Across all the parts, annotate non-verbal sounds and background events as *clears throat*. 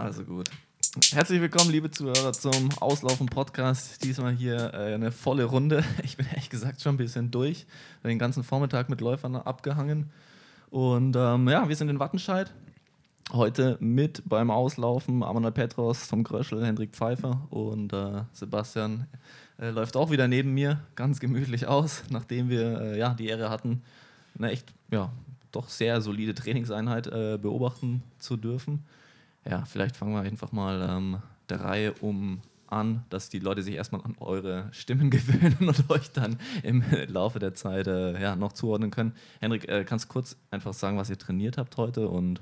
Also gut. Herzlich willkommen, liebe Zuhörer, zum Auslaufen-Podcast. Diesmal hier äh, eine volle Runde. *laughs* Ich bin ehrlich gesagt schon ein bisschen durch. Den ganzen Vormittag mit Läufern abgehangen. Und ähm, ja, wir sind in Wattenscheid. Heute mit beim Auslaufen Amanda Petros, Tom Gröschel, Hendrik Pfeiffer und äh, Sebastian äh, läuft auch wieder neben mir ganz gemütlich aus, *laughs* nachdem wir äh, ja, die Ehre hatten, eine echt ja, doch sehr solide Trainingseinheit äh, beobachten zu dürfen. Ja, vielleicht fangen wir einfach mal ähm, der Reihe um an, dass die Leute sich erstmal an eure Stimmen *laughs* gewöhnen und euch dann im Laufe der Zeit äh, ja, noch zuordnen können. Henrik, äh, kannst du kurz einfach sagen, was ihr trainiert habt heute und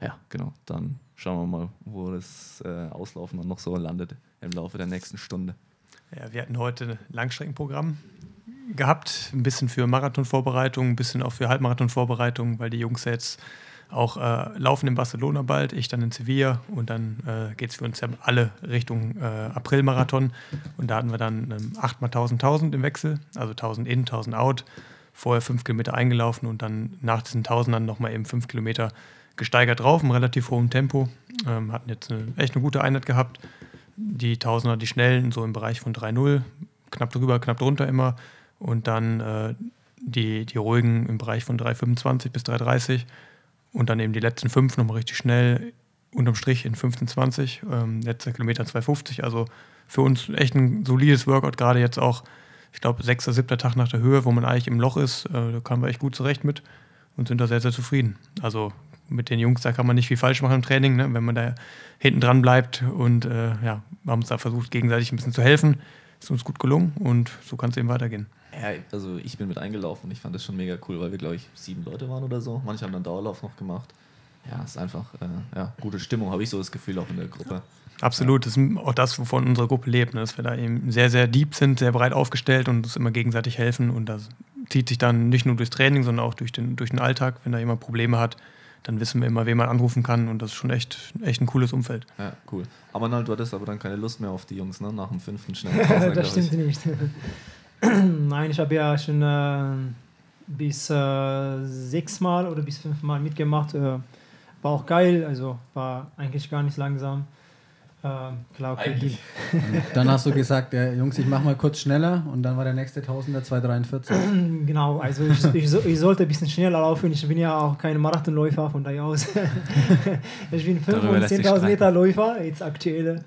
ja, genau, dann schauen wir mal, wo das äh, Auslaufen dann noch so landet im Laufe der nächsten Stunde. Ja, wir hatten heute ein Langstreckenprogramm gehabt, ein bisschen für Marathonvorbereitung, ein bisschen auch für Halbmarathonvorbereitung, weil die Jungs jetzt auch äh, laufen in Barcelona bald, ich dann in Sevilla und dann äh, geht es für uns ja alle Richtung äh, Aprilmarathon. Und da hatten wir dann ähm, 8 mal 1000 1000 im Wechsel, also 1000 in, 1000 out, vorher 5 Kilometer eingelaufen und dann nach diesen 1000 dann nochmal eben 5 Kilometer gesteigert drauf, im relativ hohem Tempo, ähm, hatten jetzt eine, echt eine gute Einheit gehabt, die Tausender, die Schnellen so im Bereich von 3,0, knapp drüber, knapp drunter immer. Und dann äh, die, die ruhigen im Bereich von 3,25 bis 3,30 und dann eben die letzten fünf nochmal richtig schnell unterm Strich in 15,20. Ähm, letzter Kilometer 2,50. Also für uns echt ein solides Workout, gerade jetzt auch, ich glaube, sechster, siebter Tag nach der Höhe, wo man eigentlich im Loch ist. Äh, da kamen wir echt gut zurecht mit und sind da sehr, sehr zufrieden. Also mit den Jungs, da kann man nicht viel falsch machen im Training, ne? wenn man da hinten dran bleibt. Und äh, ja, wir haben uns da versucht, gegenseitig ein bisschen zu helfen. Ist uns gut gelungen und so kann es eben weitergehen. Ja, also ich bin mit eingelaufen und ich fand das schon mega cool, weil wir, glaube ich, sieben Leute waren oder so. Manche haben dann Dauerlauf noch gemacht. Ja, ist einfach äh, ja, gute Stimmung, habe ich so das Gefühl auch in der Gruppe. Absolut, das ist auch das, wovon unsere Gruppe lebt, ne? dass wir da eben sehr, sehr deep sind, sehr breit aufgestellt und uns immer gegenseitig helfen. Und das zieht sich dann nicht nur durchs Training, sondern auch durch den, durch den Alltag. Wenn da jemand Probleme hat, dann wissen wir immer, wen man anrufen kann und das ist schon echt, echt ein cooles Umfeld. Ja, cool. Aber du hattest aber dann keine Lust mehr auf die Jungs, ne? Nach dem fünften *laughs* schnellen Das stimmt nicht. Nein, ich habe ja schon äh, bis äh, sechsmal oder bis fünfmal mitgemacht. Äh, war auch geil, also war eigentlich gar nicht langsam. Ähm, klar, okay. *laughs* dann hast du gesagt, ja, Jungs, ich mach mal kurz schneller und dann war der nächste Tausender 243. *clears throat* Genau, also ich, ich, ich, sollte ein bisschen schneller laufen. Ich bin ja auch kein Marathonläufer, von daher aus. *laughs* ich bin 5 und 10.000 Meter Läufer, jetzt aktuell.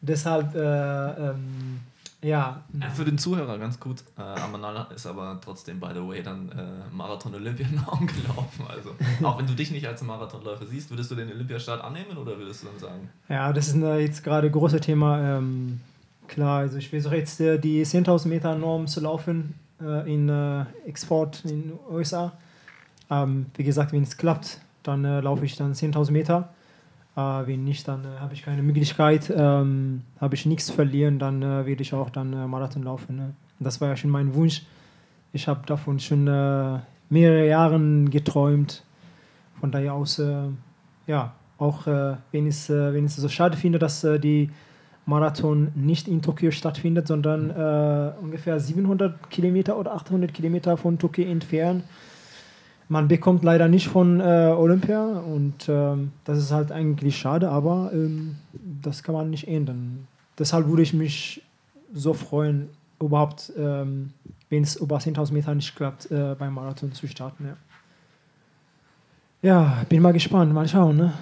Deshalb äh, ähm, ja. Für den Zuhörer ganz gut. Äh, Amanal ist aber trotzdem, by the way, dann äh, Marathon Olympianamen *laughs* gelaufen. Also, auch wenn du dich nicht als Marathonläufer siehst, würdest du den Olympiastart annehmen oder würdest du dann sagen? Ja, das ist ein, jetzt gerade ein großes Thema. Ähm, klar, also ich versuche jetzt äh, die 10.000 Meter Norm zu laufen äh, in äh, Export in den USA. Ähm, wie gesagt, wenn es klappt, dann äh, laufe ich dann 10.000 Meter. Äh, wenn nicht, dann äh, habe ich keine Möglichkeit, ähm, habe ich nichts verlieren, dann äh, werde ich auch dann äh, Marathon laufen. Ne? Das war ja schon mein Wunsch. Ich habe davon schon äh, mehrere Jahre geträumt. Von daher aus, äh, ja, auch wenn, ich, wenn ich es so schade finde, dass die Marathon nicht in Tokio stattfindet, sondern ungefähr 700 Kilometer oder 800 Kilometer von Tokio entfernt man bekommt leider nicht von äh, Olympia und ähm, das ist halt eigentlich schade, aber ähm, das kann man nicht ändern. Deshalb würde ich mich so freuen, überhaupt, ähm, wenn es über 10.000 Meter nicht klappt, äh, beim Marathon zu starten. Ja. ja, bin mal gespannt, mal schauen. Ne?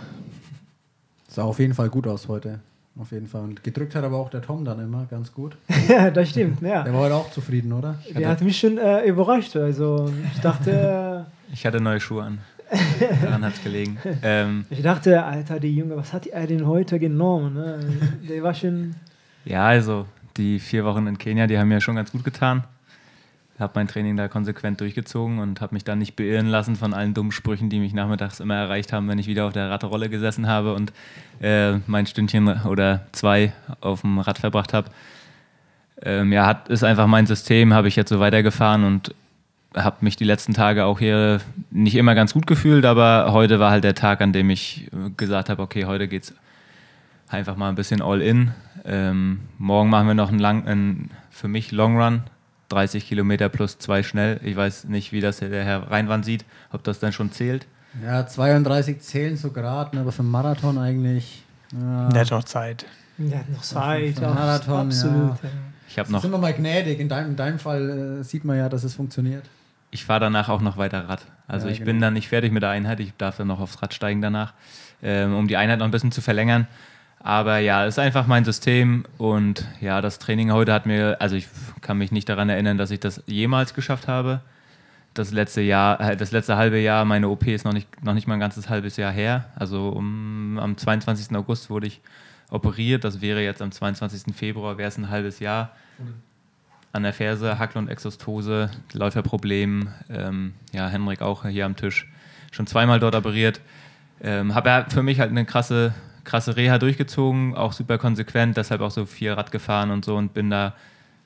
Sah auf jeden Fall gut aus heute. Auf jeden Fall. Und gedrückt hat aber auch der Tom dann immer ganz gut. *laughs* ja, das stimmt. Ja. Der war heute auch zufrieden, oder? Der hat mich schon äh, überrascht. Also ich dachte. *laughs* Ich hatte neue Schuhe an. *laughs* Daran hat es gelegen. Ähm, ich dachte, Alter, die Junge, was hat er denn heute genommen? Ne? Der war schon. Ja, also die vier Wochen in Kenia, die haben mir schon ganz gut getan. Habe mein Training da konsequent durchgezogen und habe mich dann nicht beirren lassen von allen dummen Sprüchen, die mich nachmittags immer erreicht haben, wenn ich wieder auf der Radrolle gesessen habe und äh, mein Stündchen oder zwei auf dem Rad verbracht habe. Ähm, ja, hat, ist einfach mein System, habe ich jetzt so weitergefahren und habe mich die letzten Tage auch hier nicht immer ganz gut gefühlt, aber heute war halt der Tag, an dem ich äh, gesagt habe, okay, heute geht's einfach mal ein bisschen all in. Ähm, morgen machen wir noch einen, lang, einen für mich Long Run, 30 Kilometer plus zwei schnell. Ich weiß nicht, wie das der Herr Reinwand sieht, ob das dann schon zählt. Ja, 32 zählen so gerade, aber für einen Marathon eigentlich Ja. Der hat noch Zeit. Der hat noch Zeit. Marathon, absolut. Ja. Ich habe noch. Sind wir mal gnädig. In deinem, in deinem Fall äh, sieht man ja, dass es funktioniert. Ich fahre danach auch noch weiter Rad. Also ja, ich genau. bin dann nicht fertig mit der Einheit. Ich darf dann noch aufs Rad steigen danach, ähm, um die Einheit noch ein bisschen zu verlängern. Aber ja, es ist einfach mein System und ja, das Training heute hat mir, also ich kann mich nicht daran erinnern, dass ich das jemals geschafft habe. Das letzte Jahr, äh, das letzte halbe Jahr, meine OP ist noch nicht, noch nicht mal ein ganzes halbes Jahr her. Also um, am 22. August wurde ich operiert. Das wäre jetzt am 22. Februar, wäre es ein halbes Jahr. An der Ferse, Hackle- und Exostose, Läuferproblem. Ähm, ja, Henrik auch hier am Tisch. Schon zweimal dort operiert. Ähm, Habe ja für mich halt eine krasse krasse Reha durchgezogen, auch super konsequent, deshalb auch so viel Rad gefahren und so und bin da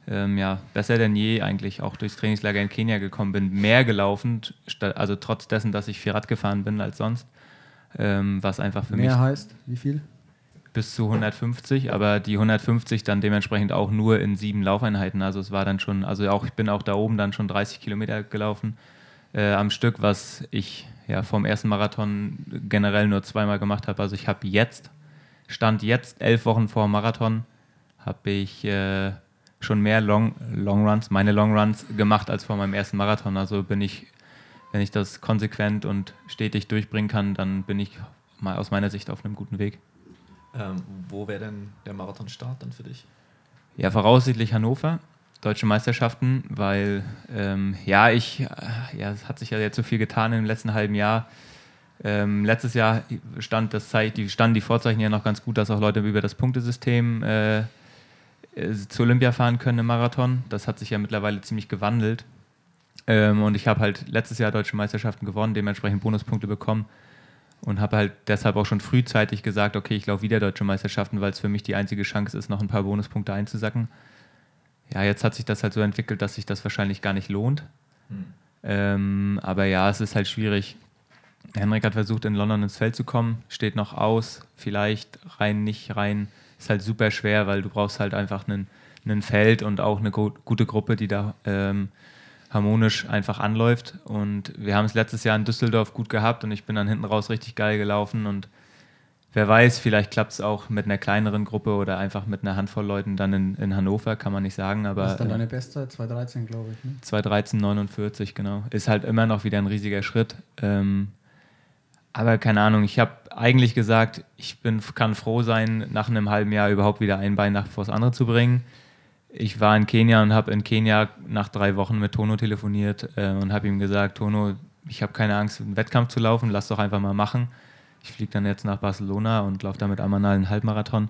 ähm, ja, besser denn je eigentlich auch durchs Trainingslager in Kenia gekommen bin, mehr gelaufen, also trotz dessen, dass ich viel Rad gefahren bin als sonst, ähm, was einfach für mehr mich... Mehr heißt, wie viel? Bis zu 150, aber die 150 dann dementsprechend auch nur in sieben Laufeinheiten, also es war dann schon, also auch ich bin auch da oben dann schon 30 Kilometer gelaufen äh, am Stück, was ich ja vom ersten Marathon generell nur zweimal gemacht habe, also ich habe jetzt Stand jetzt, elf Wochen vor Marathon, habe ich äh, schon mehr Long, Long Runs, meine Long Runs gemacht als vor meinem ersten Marathon. Also bin ich, wenn ich das konsequent und stetig durchbringen kann, dann bin ich mal aus meiner Sicht auf einem guten Weg. Ähm, wo wäre denn der Marathonstart dann für dich? Ja, voraussichtlich Hannover, Deutsche Meisterschaften, weil ähm, ja, ich, äh, ja, es hat sich ja jetzt so viel getan im letzten halben Jahr. Ähm, letztes Jahr stand das die, standen die Vorzeichen ja noch ganz gut, dass auch Leute über das Punktesystem äh, äh, zu Olympia fahren können im Marathon. Das hat sich ja mittlerweile ziemlich gewandelt. Ähm, und ich habe halt letztes Jahr deutsche Meisterschaften gewonnen, dementsprechend Bonuspunkte bekommen und habe halt deshalb auch schon frühzeitig gesagt, okay, ich laufe wieder deutsche Meisterschaften, weil es für mich die einzige Chance ist, noch ein paar Bonuspunkte einzusacken. Ja, jetzt hat sich das halt so entwickelt, dass sich das wahrscheinlich gar nicht lohnt. Hm. Ähm, aber ja, es ist halt schwierig. Henrik hat versucht, in London ins Feld zu kommen, steht noch aus, vielleicht rein, nicht rein. Ist halt super schwer, weil du brauchst halt einfach einen, einen Feld und auch eine gute Gruppe, die da ähm, harmonisch einfach anläuft. Und wir haben es letztes Jahr in Düsseldorf gut gehabt und ich bin dann hinten raus richtig geil gelaufen und wer weiß, vielleicht klappt es auch mit einer kleineren Gruppe oder einfach mit einer Handvoll Leuten dann in, in Hannover, kann man nicht sagen. Aber, Was ist dann deine Bestzeit? 2,13 glaube ich. Ne? 2,13, 49, genau. Ist halt immer noch wieder ein riesiger Schritt. Ähm, aber keine Ahnung, ich habe eigentlich gesagt, ich bin, kann froh sein, nach einem halben Jahr überhaupt wieder ein Bein nach vor das andere zu bringen. Ich war in Kenia und habe in Kenia nach drei Wochen mit Tono telefoniert äh, und habe ihm gesagt, Tono, ich habe keine Angst, einen Wettkampf zu laufen, lass doch einfach mal machen. Ich fliege dann jetzt nach Barcelona und laufe da mit Amanal einen Halbmarathon.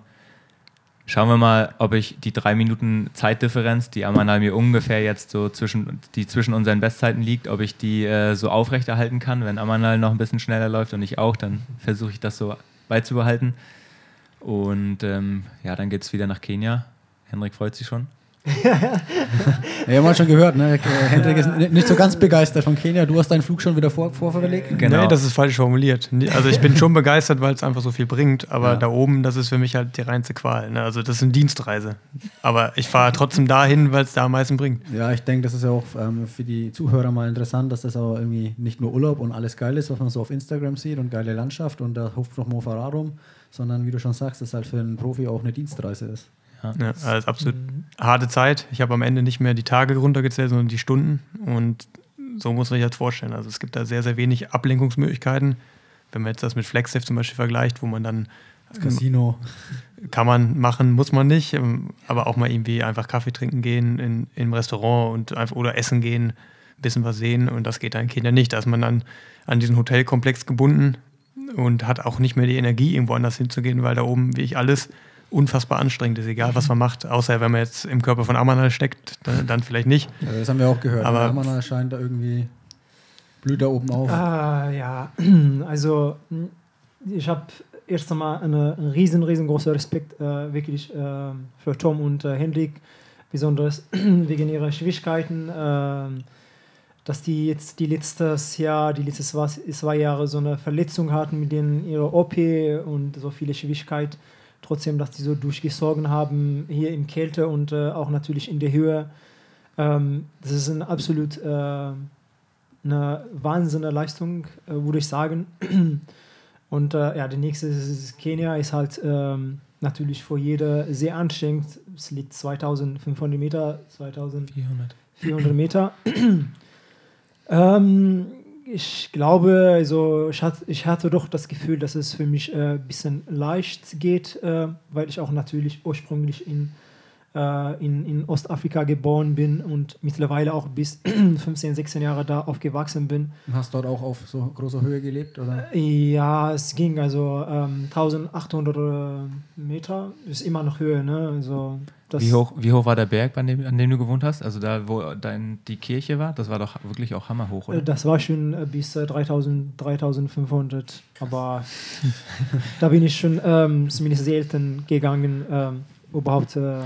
Schauen wir mal, ob ich die drei Minuten Zeitdifferenz, die Amanal mir ungefähr jetzt so zwischen, die zwischen unseren Bestzeiten liegt, ob ich die äh, so aufrechterhalten kann. Wenn Amanal noch ein bisschen schneller läuft und ich auch, dann versuche ich das so beizubehalten. Und ähm, ja, dann geht es wieder nach Kenia. Henrik freut sich schon *laughs* wir haben schon gehört, ne? Hendrik ist nicht so ganz begeistert von Kenia. Du hast deinen Flug schon wieder vor, vorverlegt? Genau. Nee, das ist falsch formuliert. Also ich bin schon begeistert, weil es einfach so viel bringt, aber ja. da oben, das ist für mich halt die reinste Qual. Ne? Also das ist eine Dienstreise. Aber ich fahre trotzdem dahin, weil es da am meisten bringt. Ja, ich denke, das ist ja auch ähm, für die Zuhörer mal interessant, dass das auch irgendwie nicht nur Urlaub und alles geil ist, was man so auf Instagram sieht und geile Landschaft und da hupft noch Mofarad rum, sondern wie du schon sagst, dass halt für einen Profi auch eine Dienstreise ist. Ja, ja also absolut mhm. harte Zeit. Ich habe am Ende nicht mehr die Tage runtergezählt, sondern die Stunden. Und so muss man sich das vorstellen. Also es gibt da sehr, sehr wenig Ablenkungsmöglichkeiten. Wenn man jetzt das mit FlexSafe zum Beispiel vergleicht, wo man dann das Casino kann man machen, muss man nicht, ähm, aber auch mal irgendwie einfach Kaffee trinken gehen in, im Restaurant und einfach oder essen gehen, ein bisschen was sehen und das geht dann Kindern nicht. Da ist man dann an diesen Hotelkomplex gebunden und hat auch nicht mehr die Energie, irgendwo anders hinzugehen, weil da oben, wie ich alles, unfassbar anstrengend ist, egal was man macht, außer wenn man jetzt im Körper von Amanal steckt, dann, dann vielleicht nicht. Ja, das haben wir auch gehört. Aber Amanal scheint da irgendwie blüht da oben auf. Ah, ja, *clears throat* also ich habe erst einmal eine, einen riesen, riesengroßen Respekt äh, wirklich äh, für Tom und äh, Hendrik, besonders *clears throat* wegen ihrer Schwierigkeiten, äh, dass die jetzt die letztes Jahr, die letzten zwei Jahre so eine Verletzung hatten mit denen ihre OP und so viele Schwierigkeiten trotzdem, dass die so durchgesorgen haben, hier in Kälte und äh, auch natürlich in der Höhe. Ähm, das ist eine absolut äh, eine wahnsinnige Leistung, äh, würde ich sagen. *clears throat* Und äh, ja, der nächste ist Kenia, ist halt ähm, natürlich für jede sehr anstrengend. Es liegt 2500 Meter, 2400 400 Meter. *clears throat* ähm, ich glaube, also ich hatte, ich hatte doch das Gefühl, dass es für mich ein äh, bisschen leicht geht, äh, weil ich auch natürlich ursprünglich in in, in Ostafrika geboren bin und mittlerweile auch bis *clears throat* 15, 16 Jahre da aufgewachsen bin. Hast dort auch auf so großer Höhe gelebt? Oder? Ja, es ging also ähm, 1800 äh, Meter, ist immer noch Höhe. Ne? Also wie, hoch, wie hoch war der Berg, an dem, an dem du gewohnt hast? Also da, wo dein, die Kirche war? Das war doch wirklich auch hammerhoch, oder? Das war schon äh, bis 3000, 3500, aber *laughs* da bin ich schon ähm, zumindest selten gegangen. Ähm, überhaupt äh,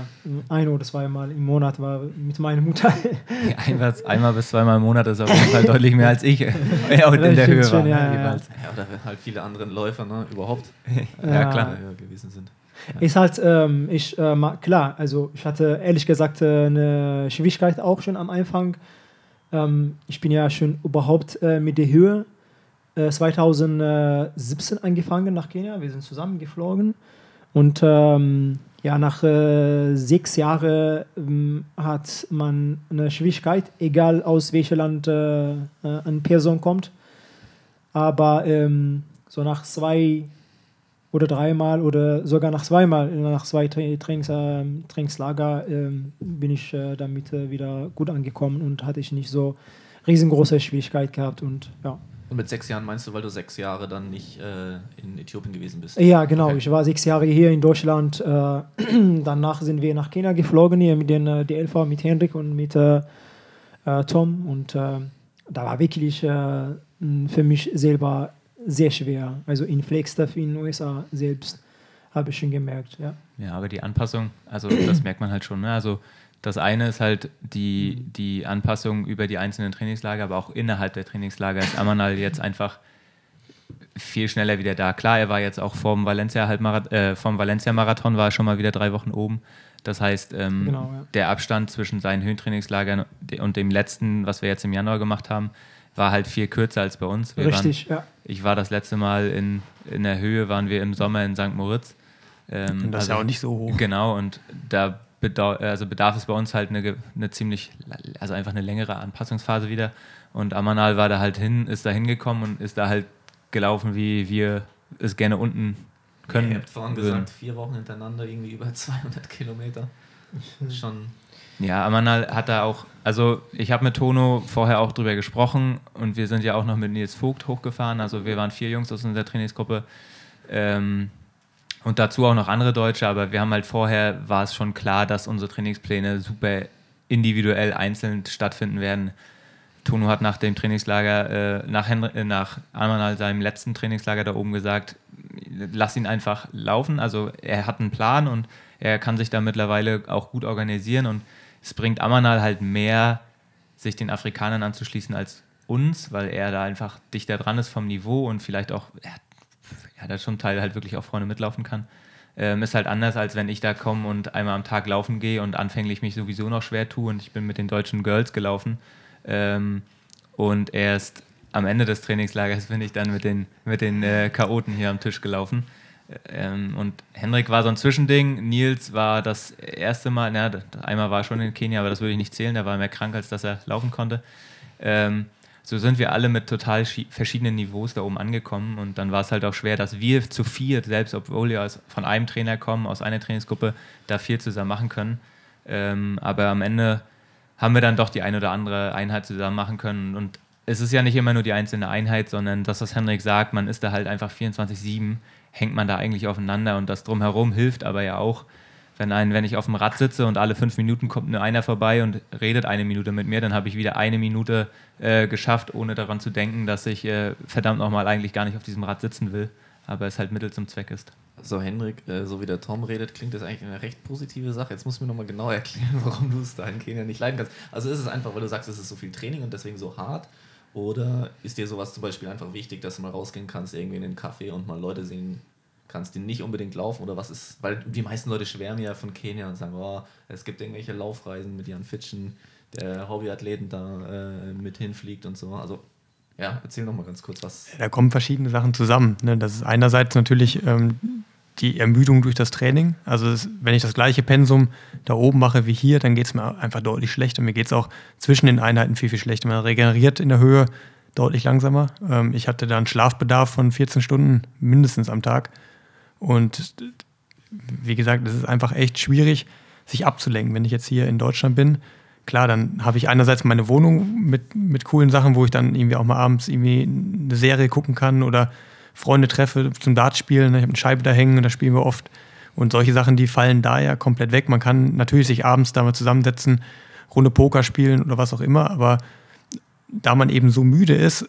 ein oder zweimal im Monat war mit meiner Mutter. einmal, einmal bis zweimal im Monat ist auf jeden Fall deutlich mehr als ich *laughs* ja, in der Höhe schon, war. Ja, ja. ja, oder halt viele andere Läufer ne, überhaupt ja, klar. gewesen sind. Ist halt, ähm, ich, äh, klar, also ich hatte ehrlich gesagt äh, eine Schwierigkeit auch schon am Anfang. Ähm, ich bin ja schon überhaupt äh, mit der Höhe 2017 äh, angefangen nach Kenia. Wir sind zusammen geflogen und ähm, ja, nach äh, sechs Jahren ähm, hat man eine Schwierigkeit, egal aus welchem Land äh, äh, eine Person kommt. Aber ähm, so nach zwei oder dreimal oder sogar nach zweimal, nach zwei Trainings, äh, Trainingslager ähm, bin ich äh, damit äh, wieder gut angekommen und hatte ich nicht so riesengroße Schwierigkeit gehabt und ja. Und mit sechs Jahren meinst du, weil du sechs Jahre dann nicht äh, in Äthiopien gewesen bist? Ja, genau. Okay. Ich war sechs Jahre hier in Deutschland. Äh, *clears throat* danach sind wir nach Kenia geflogen, hier mit den äh, DLV, mit Hendrik und mit äh, äh, Tom. Und äh, da war wirklich für mich selber sehr schwer. Also in Flagstaff in den USA selbst habe ich schon gemerkt. Ja. ja, aber die Anpassung, also das merkt man halt schon. Ne? Also das eine ist halt die, die Anpassung über die einzelnen Trainingslager, aber auch innerhalb der Trainingslager ist Amanal jetzt einfach viel schneller wieder da. Klar, er war jetzt auch vom Valencia-Marathon äh, vom Valencia -Marathon war schon mal wieder drei Wochen oben. Das heißt, ähm, genau, ja. der Abstand zwischen seinen Höhentrainingslagern und dem letzten, was wir jetzt im Januar gemacht haben, war halt viel kürzer als bei uns. Wir Richtig, waren, ja. Ich war das letzte Mal in, in der Höhe, waren wir im Sommer in St. Moritz. Ähm, und das also, ist ja also auch nicht so hoch. Genau, und da also bedarf es bei uns halt eine, eine ziemlich, also einfach eine längere Anpassungsphase wieder. Und Amanal war da halt hin, ist da hingekommen und ist da halt gelaufen, wie wir es gerne unten können. ihr habt vorhin gesagt, vier Wochen hintereinander irgendwie über *laughs* 200 Kilometer. Schon. Ja, Amanal hat da auch, also ich habe mit Tono vorher auch drüber gesprochen und wir sind ja auch noch mit Nils Vogt hochgefahren. Also wir waren vier Jungs aus unserer Trainingsgruppe. Ähm, und dazu auch noch andere Deutsche, aber wir haben halt vorher, war es schon klar, dass unsere Trainingspläne super individuell einzeln stattfinden werden. Tono hat nach dem Trainingslager, äh, nach, Henry, äh, nach Almanal, seinem letzten Trainingslager da oben gesagt, lass ihn einfach laufen. Also er hat einen Plan und er kann sich da mittlerweile auch gut organisieren und es bringt Amanal halt mehr, sich den Afrikanern anzuschließen als uns, weil er da einfach dichter dran ist vom Niveau und vielleicht auch, er hat ja, da zum Teil halt wirklich auch vorne mitlaufen kann. Ähm, ist halt anders, als wenn ich da komme und einmal am Tag laufen gehe und anfänglich mich sowieso noch schwer tue und ich bin mit den deutschen Girls gelaufen. Ähm, und erst am Ende des Trainingslagers *laughs* bin ich dann mit den, mit den äh, Chaoten hier am Tisch gelaufen. Ähm, und Henrik war so ein Zwischending. Nils war das erste Mal, na, einmal war er schon in Kenia, aber das würde ich nicht zählen. Der war mehr krank, als dass er laufen konnte. Ähm, so sind wir alle mit total verschiedenen Niveaus da oben angekommen. Und dann war es halt auch schwer, dass wir zu viert, selbst obwohl wir von einem Trainer kommen, aus einer Trainingsgruppe, da viel zusammen machen können. Ähm, aber am Ende haben wir dann doch die eine oder andere Einheit zusammen machen können. Und es ist ja nicht immer nur die einzelne Einheit, sondern das, was Henrik sagt, man ist da halt einfach 24-7, hängt man da eigentlich aufeinander. Und das drumherum hilft aber ja auch, wenn, ein, wenn ich auf dem Rad sitze und alle fünf Minuten kommt nur einer vorbei und redet eine Minute mit mir, dann habe ich wieder eine Minute äh, geschafft, ohne daran zu denken, dass ich äh, verdammt nochmal eigentlich gar nicht auf diesem Rad sitzen will, aber es halt Mittel zum Zweck ist. So, Henrik, äh, so wie der Tom redet, klingt das eigentlich eine recht positive Sache. Jetzt musst du mir nochmal genau erklären, *laughs* warum du es da in Kenia nicht leiden kannst. Also ist es einfach, weil du sagst, es ist so viel Training und deswegen so hart? Oder ist dir sowas zum Beispiel einfach wichtig, dass du mal rausgehen kannst, irgendwie in den Café und mal Leute sehen kannst, die nicht unbedingt laufen oder was ist, weil die meisten Leute schwärmen ja von Kenia und sagen, oh, es gibt irgendwelche Laufreisen mit ihren Fitschen, der Hobbyathleten da äh, mit hinfliegt und so. Also Ja, erzähl noch mal ganz kurz was. Da kommen verschiedene Sachen zusammen. Ne? Das ist einerseits natürlich ähm, die Ermüdung durch das Training. Also es, wenn ich das gleiche Pensum da oben mache wie hier, dann geht es mir einfach deutlich schlechter. Mir geht es auch zwischen den Einheiten viel, viel schlechter. Man regeneriert in der Höhe deutlich langsamer. Ähm, ich hatte da einen Schlafbedarf von 14 Stunden mindestens am Tag. Und wie gesagt, es ist einfach echt schwierig, sich abzulenken. Wenn ich jetzt hier in Deutschland bin, klar, dann habe ich einerseits meine Wohnung mit, mit coolen Sachen, wo ich dann irgendwie auch mal abends irgendwie eine Serie gucken kann oder Freunde treffe zum Dart spielen. Ich habe eine Scheibe da hängen und da spielen wir oft. Und solche Sachen, die fallen da ja komplett weg. Man kann natürlich sich abends da mal zusammensetzen, Runde Poker spielen oder was auch immer, aber da man eben so müde ist,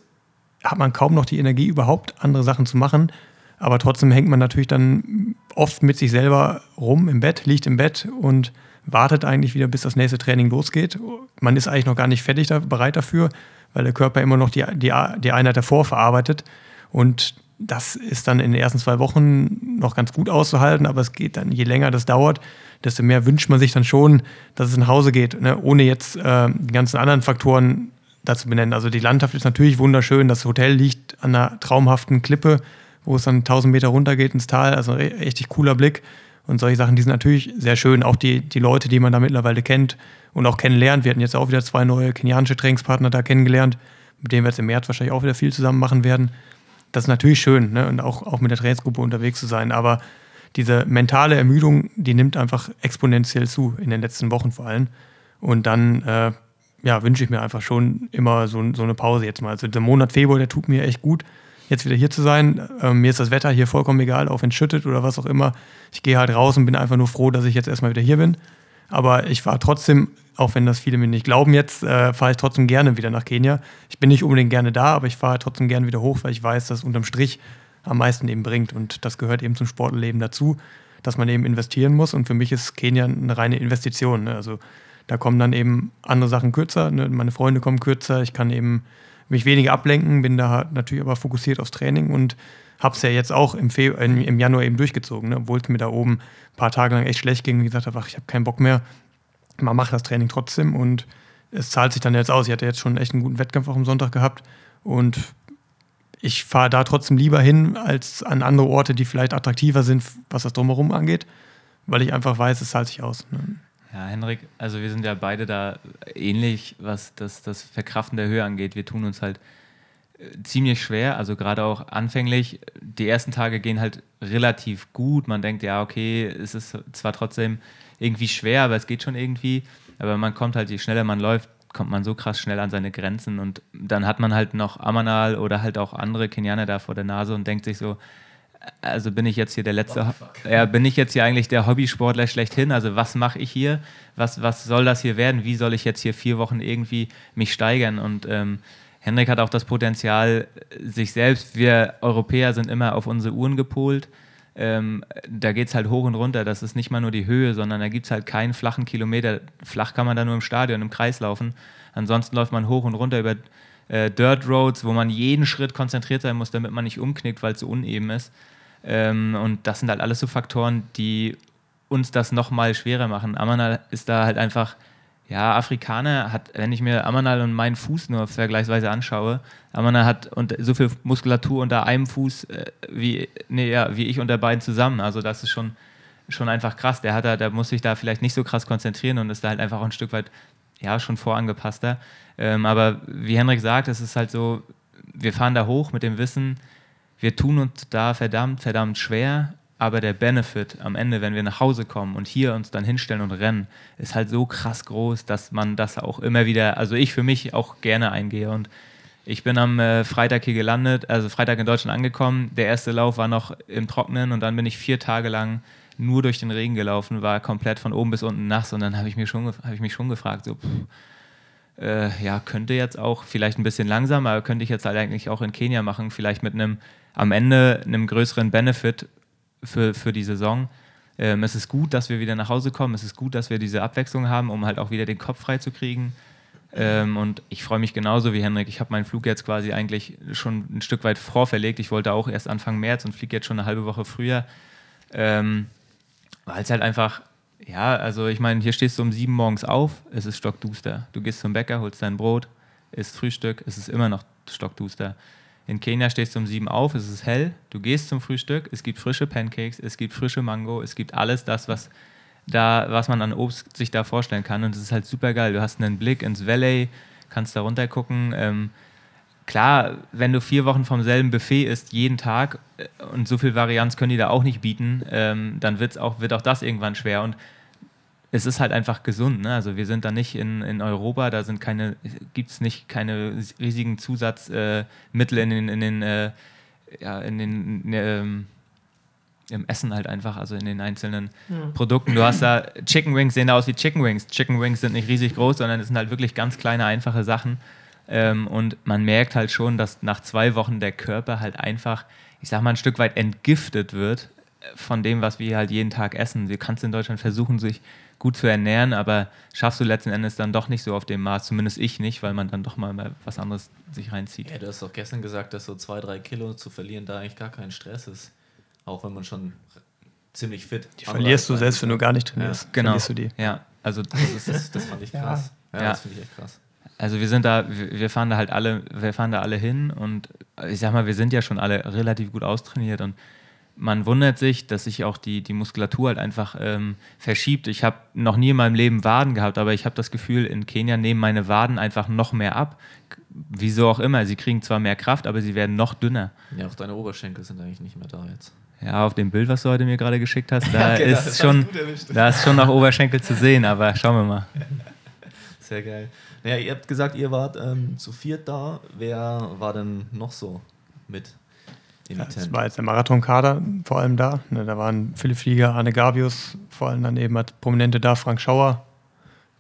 hat man kaum noch die Energie, überhaupt andere Sachen zu machen. Aber trotzdem hängt man natürlich dann oft mit sich selber rum im Bett, liegt im Bett und wartet eigentlich wieder, bis das nächste Training losgeht. Man ist eigentlich noch gar nicht fertig da, bereit dafür, weil der Körper immer noch die, die, die Einheit davor verarbeitet. Und das ist dann in den ersten zwei Wochen noch ganz gut auszuhalten, aber es geht dann, je länger das dauert, desto mehr wünscht man sich dann schon, dass es nach Hause geht, ne? ohne jetzt äh, die ganzen anderen Faktoren dazu benennen. Also die Landschaft ist natürlich wunderschön, das Hotel liegt an einer traumhaften Klippe, wo es dann 1000 Meter runter geht ins Tal, also ein richtig cooler Blick. Und solche Sachen, die sind natürlich sehr schön. Auch die, die Leute, die man da mittlerweile kennt und auch kennenlernt. Wir hatten jetzt auch wieder zwei neue kenianische Trainingspartner da kennengelernt, mit denen wir jetzt im März wahrscheinlich auch wieder viel zusammen machen werden. Das ist natürlich schön, ne? und auch, auch mit der Trainingsgruppe unterwegs zu sein. Aber diese mentale Ermüdung, die nimmt einfach exponentiell zu, in den letzten Wochen vor allem. Und dann äh, ja, wünsche ich mir einfach schon immer so, so eine Pause jetzt mal. Also der Monat Februar, der tut mir echt gut jetzt wieder hier zu sein. Ähm, mir ist das Wetter hier vollkommen egal, auch wenn es schüttet oder was auch immer. Ich gehe halt raus und bin einfach nur froh, dass ich jetzt erstmal wieder hier bin. Aber ich fahre trotzdem, auch wenn das viele mir nicht glauben jetzt, äh, fahre ich trotzdem gerne wieder nach Kenia. Ich bin nicht unbedingt gerne da, aber ich fahre trotzdem gerne wieder hoch, weil ich weiß, dass unterm Strich am meisten eben bringt. Und das gehört eben zum Sportleben dazu, dass man eben investieren muss. Und für mich ist Kenia eine reine Investition. Ne? Also da kommen dann eben andere Sachen kürzer. Ne? Meine Freunde kommen kürzer. Ich kann eben mich weniger ablenken, bin da natürlich aber fokussiert aufs Training und habe es ja jetzt auch im, Fe im Januar eben durchgezogen, ne? obwohl es mir da oben ein paar Tage lang echt schlecht ging und gesagt habe, ach, ich habe keinen Bock mehr. Man macht das Training trotzdem und es zahlt sich dann jetzt aus. Ich hatte jetzt schon echt einen guten Wettkampf auch am Sonntag gehabt und ich fahre da trotzdem lieber hin als an andere Orte, die vielleicht attraktiver sind, was das drumherum angeht, weil ich einfach weiß, es zahlt sich aus. Ne? Ja, Henrik, also wir sind ja beide da ähnlich, was das, das Verkraften der Höhe angeht. Wir tun uns halt äh, ziemlich schwer, also gerade auch anfänglich. Die ersten Tage gehen halt relativ gut. Man denkt, ja, okay, es ist zwar trotzdem irgendwie schwer, aber es geht schon irgendwie. Aber man kommt halt, je schneller man läuft, kommt man so krass schnell an seine Grenzen. Und dann hat man halt noch Amanal oder halt auch andere Kenianer da vor der Nase und denkt sich so, also bin ich jetzt hier der letzte, ja, bin ich jetzt hier eigentlich der Hobbysportler schlechthin? Also was mache ich hier? Was, was soll das hier werden? Wie soll ich jetzt hier vier Wochen irgendwie mich steigern? Und ähm, Henrik hat auch das Potenzial, sich selbst, wir Europäer sind immer auf unsere Uhren gepolt. Ähm, da geht es halt hoch und runter. Das ist nicht mal nur die Höhe, sondern da gibt es halt keinen flachen Kilometer. Flach kann man da nur im Stadion, im Kreis laufen. Ansonsten läuft man hoch und runter über äh, Dirt Roads, wo man jeden Schritt konzentriert sein muss, damit man nicht umknickt, weil es so uneben ist. Ähm, und das sind halt alles so Faktoren, die uns das nochmal schwerer machen. Amanal ist da halt einfach, ja, Afrikaner hat, wenn ich mir Amanal und meinen Fuß nur vergleichsweise anschaue, Amanal hat und so viel Muskulatur unter einem Fuß äh, wie, nee, ja, wie ich unter beiden zusammen. Also das ist schon, schon einfach krass. Der hat da, der muss sich da vielleicht nicht so krass konzentrieren und ist da halt einfach auch ein Stück weit, ja, schon vorangepasster. Ähm, aber wie Henrik sagt, es ist halt so, wir fahren da hoch mit dem Wissen, wir tun uns da verdammt, verdammt schwer, aber der Benefit am Ende, wenn wir nach Hause kommen und hier uns dann hinstellen und rennen, ist halt so krass groß, dass man das auch immer wieder, also ich für mich auch gerne eingehe. Und ich bin am äh, Freitag hier gelandet, also Freitag in Deutschland angekommen. Der erste Lauf war noch im Trocknen und dann bin ich vier Tage lang nur durch den Regen gelaufen, war komplett von oben bis unten nass und dann habe ich, hab ich mich schon gefragt, so, pff, äh, ja, könnte jetzt auch vielleicht ein bisschen langsamer, könnte ich jetzt halt eigentlich auch in Kenia machen, vielleicht mit einem am Ende einem größeren Benefit für, für die Saison. Ähm, es ist gut, dass wir wieder nach Hause kommen. Es ist gut, dass wir diese Abwechslung haben, um halt auch wieder den Kopf frei zu kriegen. Ähm, und ich freue mich genauso wie Henrik. Ich habe meinen Flug jetzt quasi eigentlich schon ein Stück weit vorverlegt. Ich wollte auch erst Anfang März und fliege jetzt schon eine halbe Woche früher. Ähm, Weil es halt einfach, ja, also ich meine, hier stehst du um sieben morgens auf, es ist stockduster. Du gehst zum Bäcker, holst dein Brot, isst Frühstück, es ist immer noch stockduster. In Kenia stehst du um sieben auf, es ist hell, du gehst zum Frühstück, es gibt frische Pancakes, es gibt frische Mango, es gibt alles das, was, da, was man an Obst sich da vorstellen kann. Und es ist halt super geil. Du hast einen Blick ins Valley, kannst da runter gucken. Ähm, klar, wenn du vier Wochen vom selben Buffet isst, jeden Tag, äh, und so viel Varianz können die da auch nicht bieten, ähm, dann wird's auch, wird auch das irgendwann schwer. Und es ist halt einfach gesund. Ne? Also wir sind da nicht in, in Europa, da sind keine, gibt es nicht keine riesigen Zusatzmittel äh, in den, in den, äh, ja, in den äh, im Essen halt einfach, also in den einzelnen ja. Produkten. Du hast da Chicken Wings sehen da aus wie Chicken Wings. Chicken Wings sind nicht riesig groß, sondern es sind halt wirklich ganz kleine, einfache Sachen. Ähm, und man merkt halt schon, dass nach zwei Wochen der Körper halt einfach, ich sag mal, ein Stück weit entgiftet wird von dem, was wir halt jeden Tag essen. Du kannst in Deutschland versuchen, sich gut zu ernähren, aber schaffst du letzten Endes dann doch nicht so auf dem Maß, zumindest ich nicht, weil man dann doch mal was anderes sich reinzieht. Ja, du hast doch gestern gesagt, dass so zwei, drei Kilo zu verlieren da eigentlich gar kein Stress ist. Auch wenn man schon ziemlich fit Die verlierst du selbst, wenn du gar nicht trainierst. Ja, genau. du die. Ja, also das, ist, das, das fand ich krass. Ja, ja, das finde ich echt krass. Also wir sind da, wir fahren da halt alle, wir fahren da alle hin und ich sag mal, wir sind ja schon alle relativ gut austrainiert und man wundert sich, dass sich auch die, die Muskulatur halt einfach ähm, verschiebt. Ich habe noch nie in meinem Leben Waden gehabt, aber ich habe das Gefühl, in Kenia nehmen meine Waden einfach noch mehr ab. Wieso auch immer. Sie kriegen zwar mehr Kraft, aber sie werden noch dünner. Ja, auch deine Oberschenkel sind eigentlich nicht mehr da jetzt. Ja, auf dem Bild, was du heute mir gerade geschickt hast, *laughs* da, okay, ist, schon, da ist schon noch Oberschenkel zu sehen, aber schauen wir mal. *laughs* Sehr geil. Naja, ihr habt gesagt, ihr wart ähm, zu viert da. Wer war denn noch so mit? Ja, das war jetzt der Marathonkader vor allem da. Ne, da waren Philipp Flieger, Arne Gabius, vor allem dann eben hat Prominente da, Frank Schauer,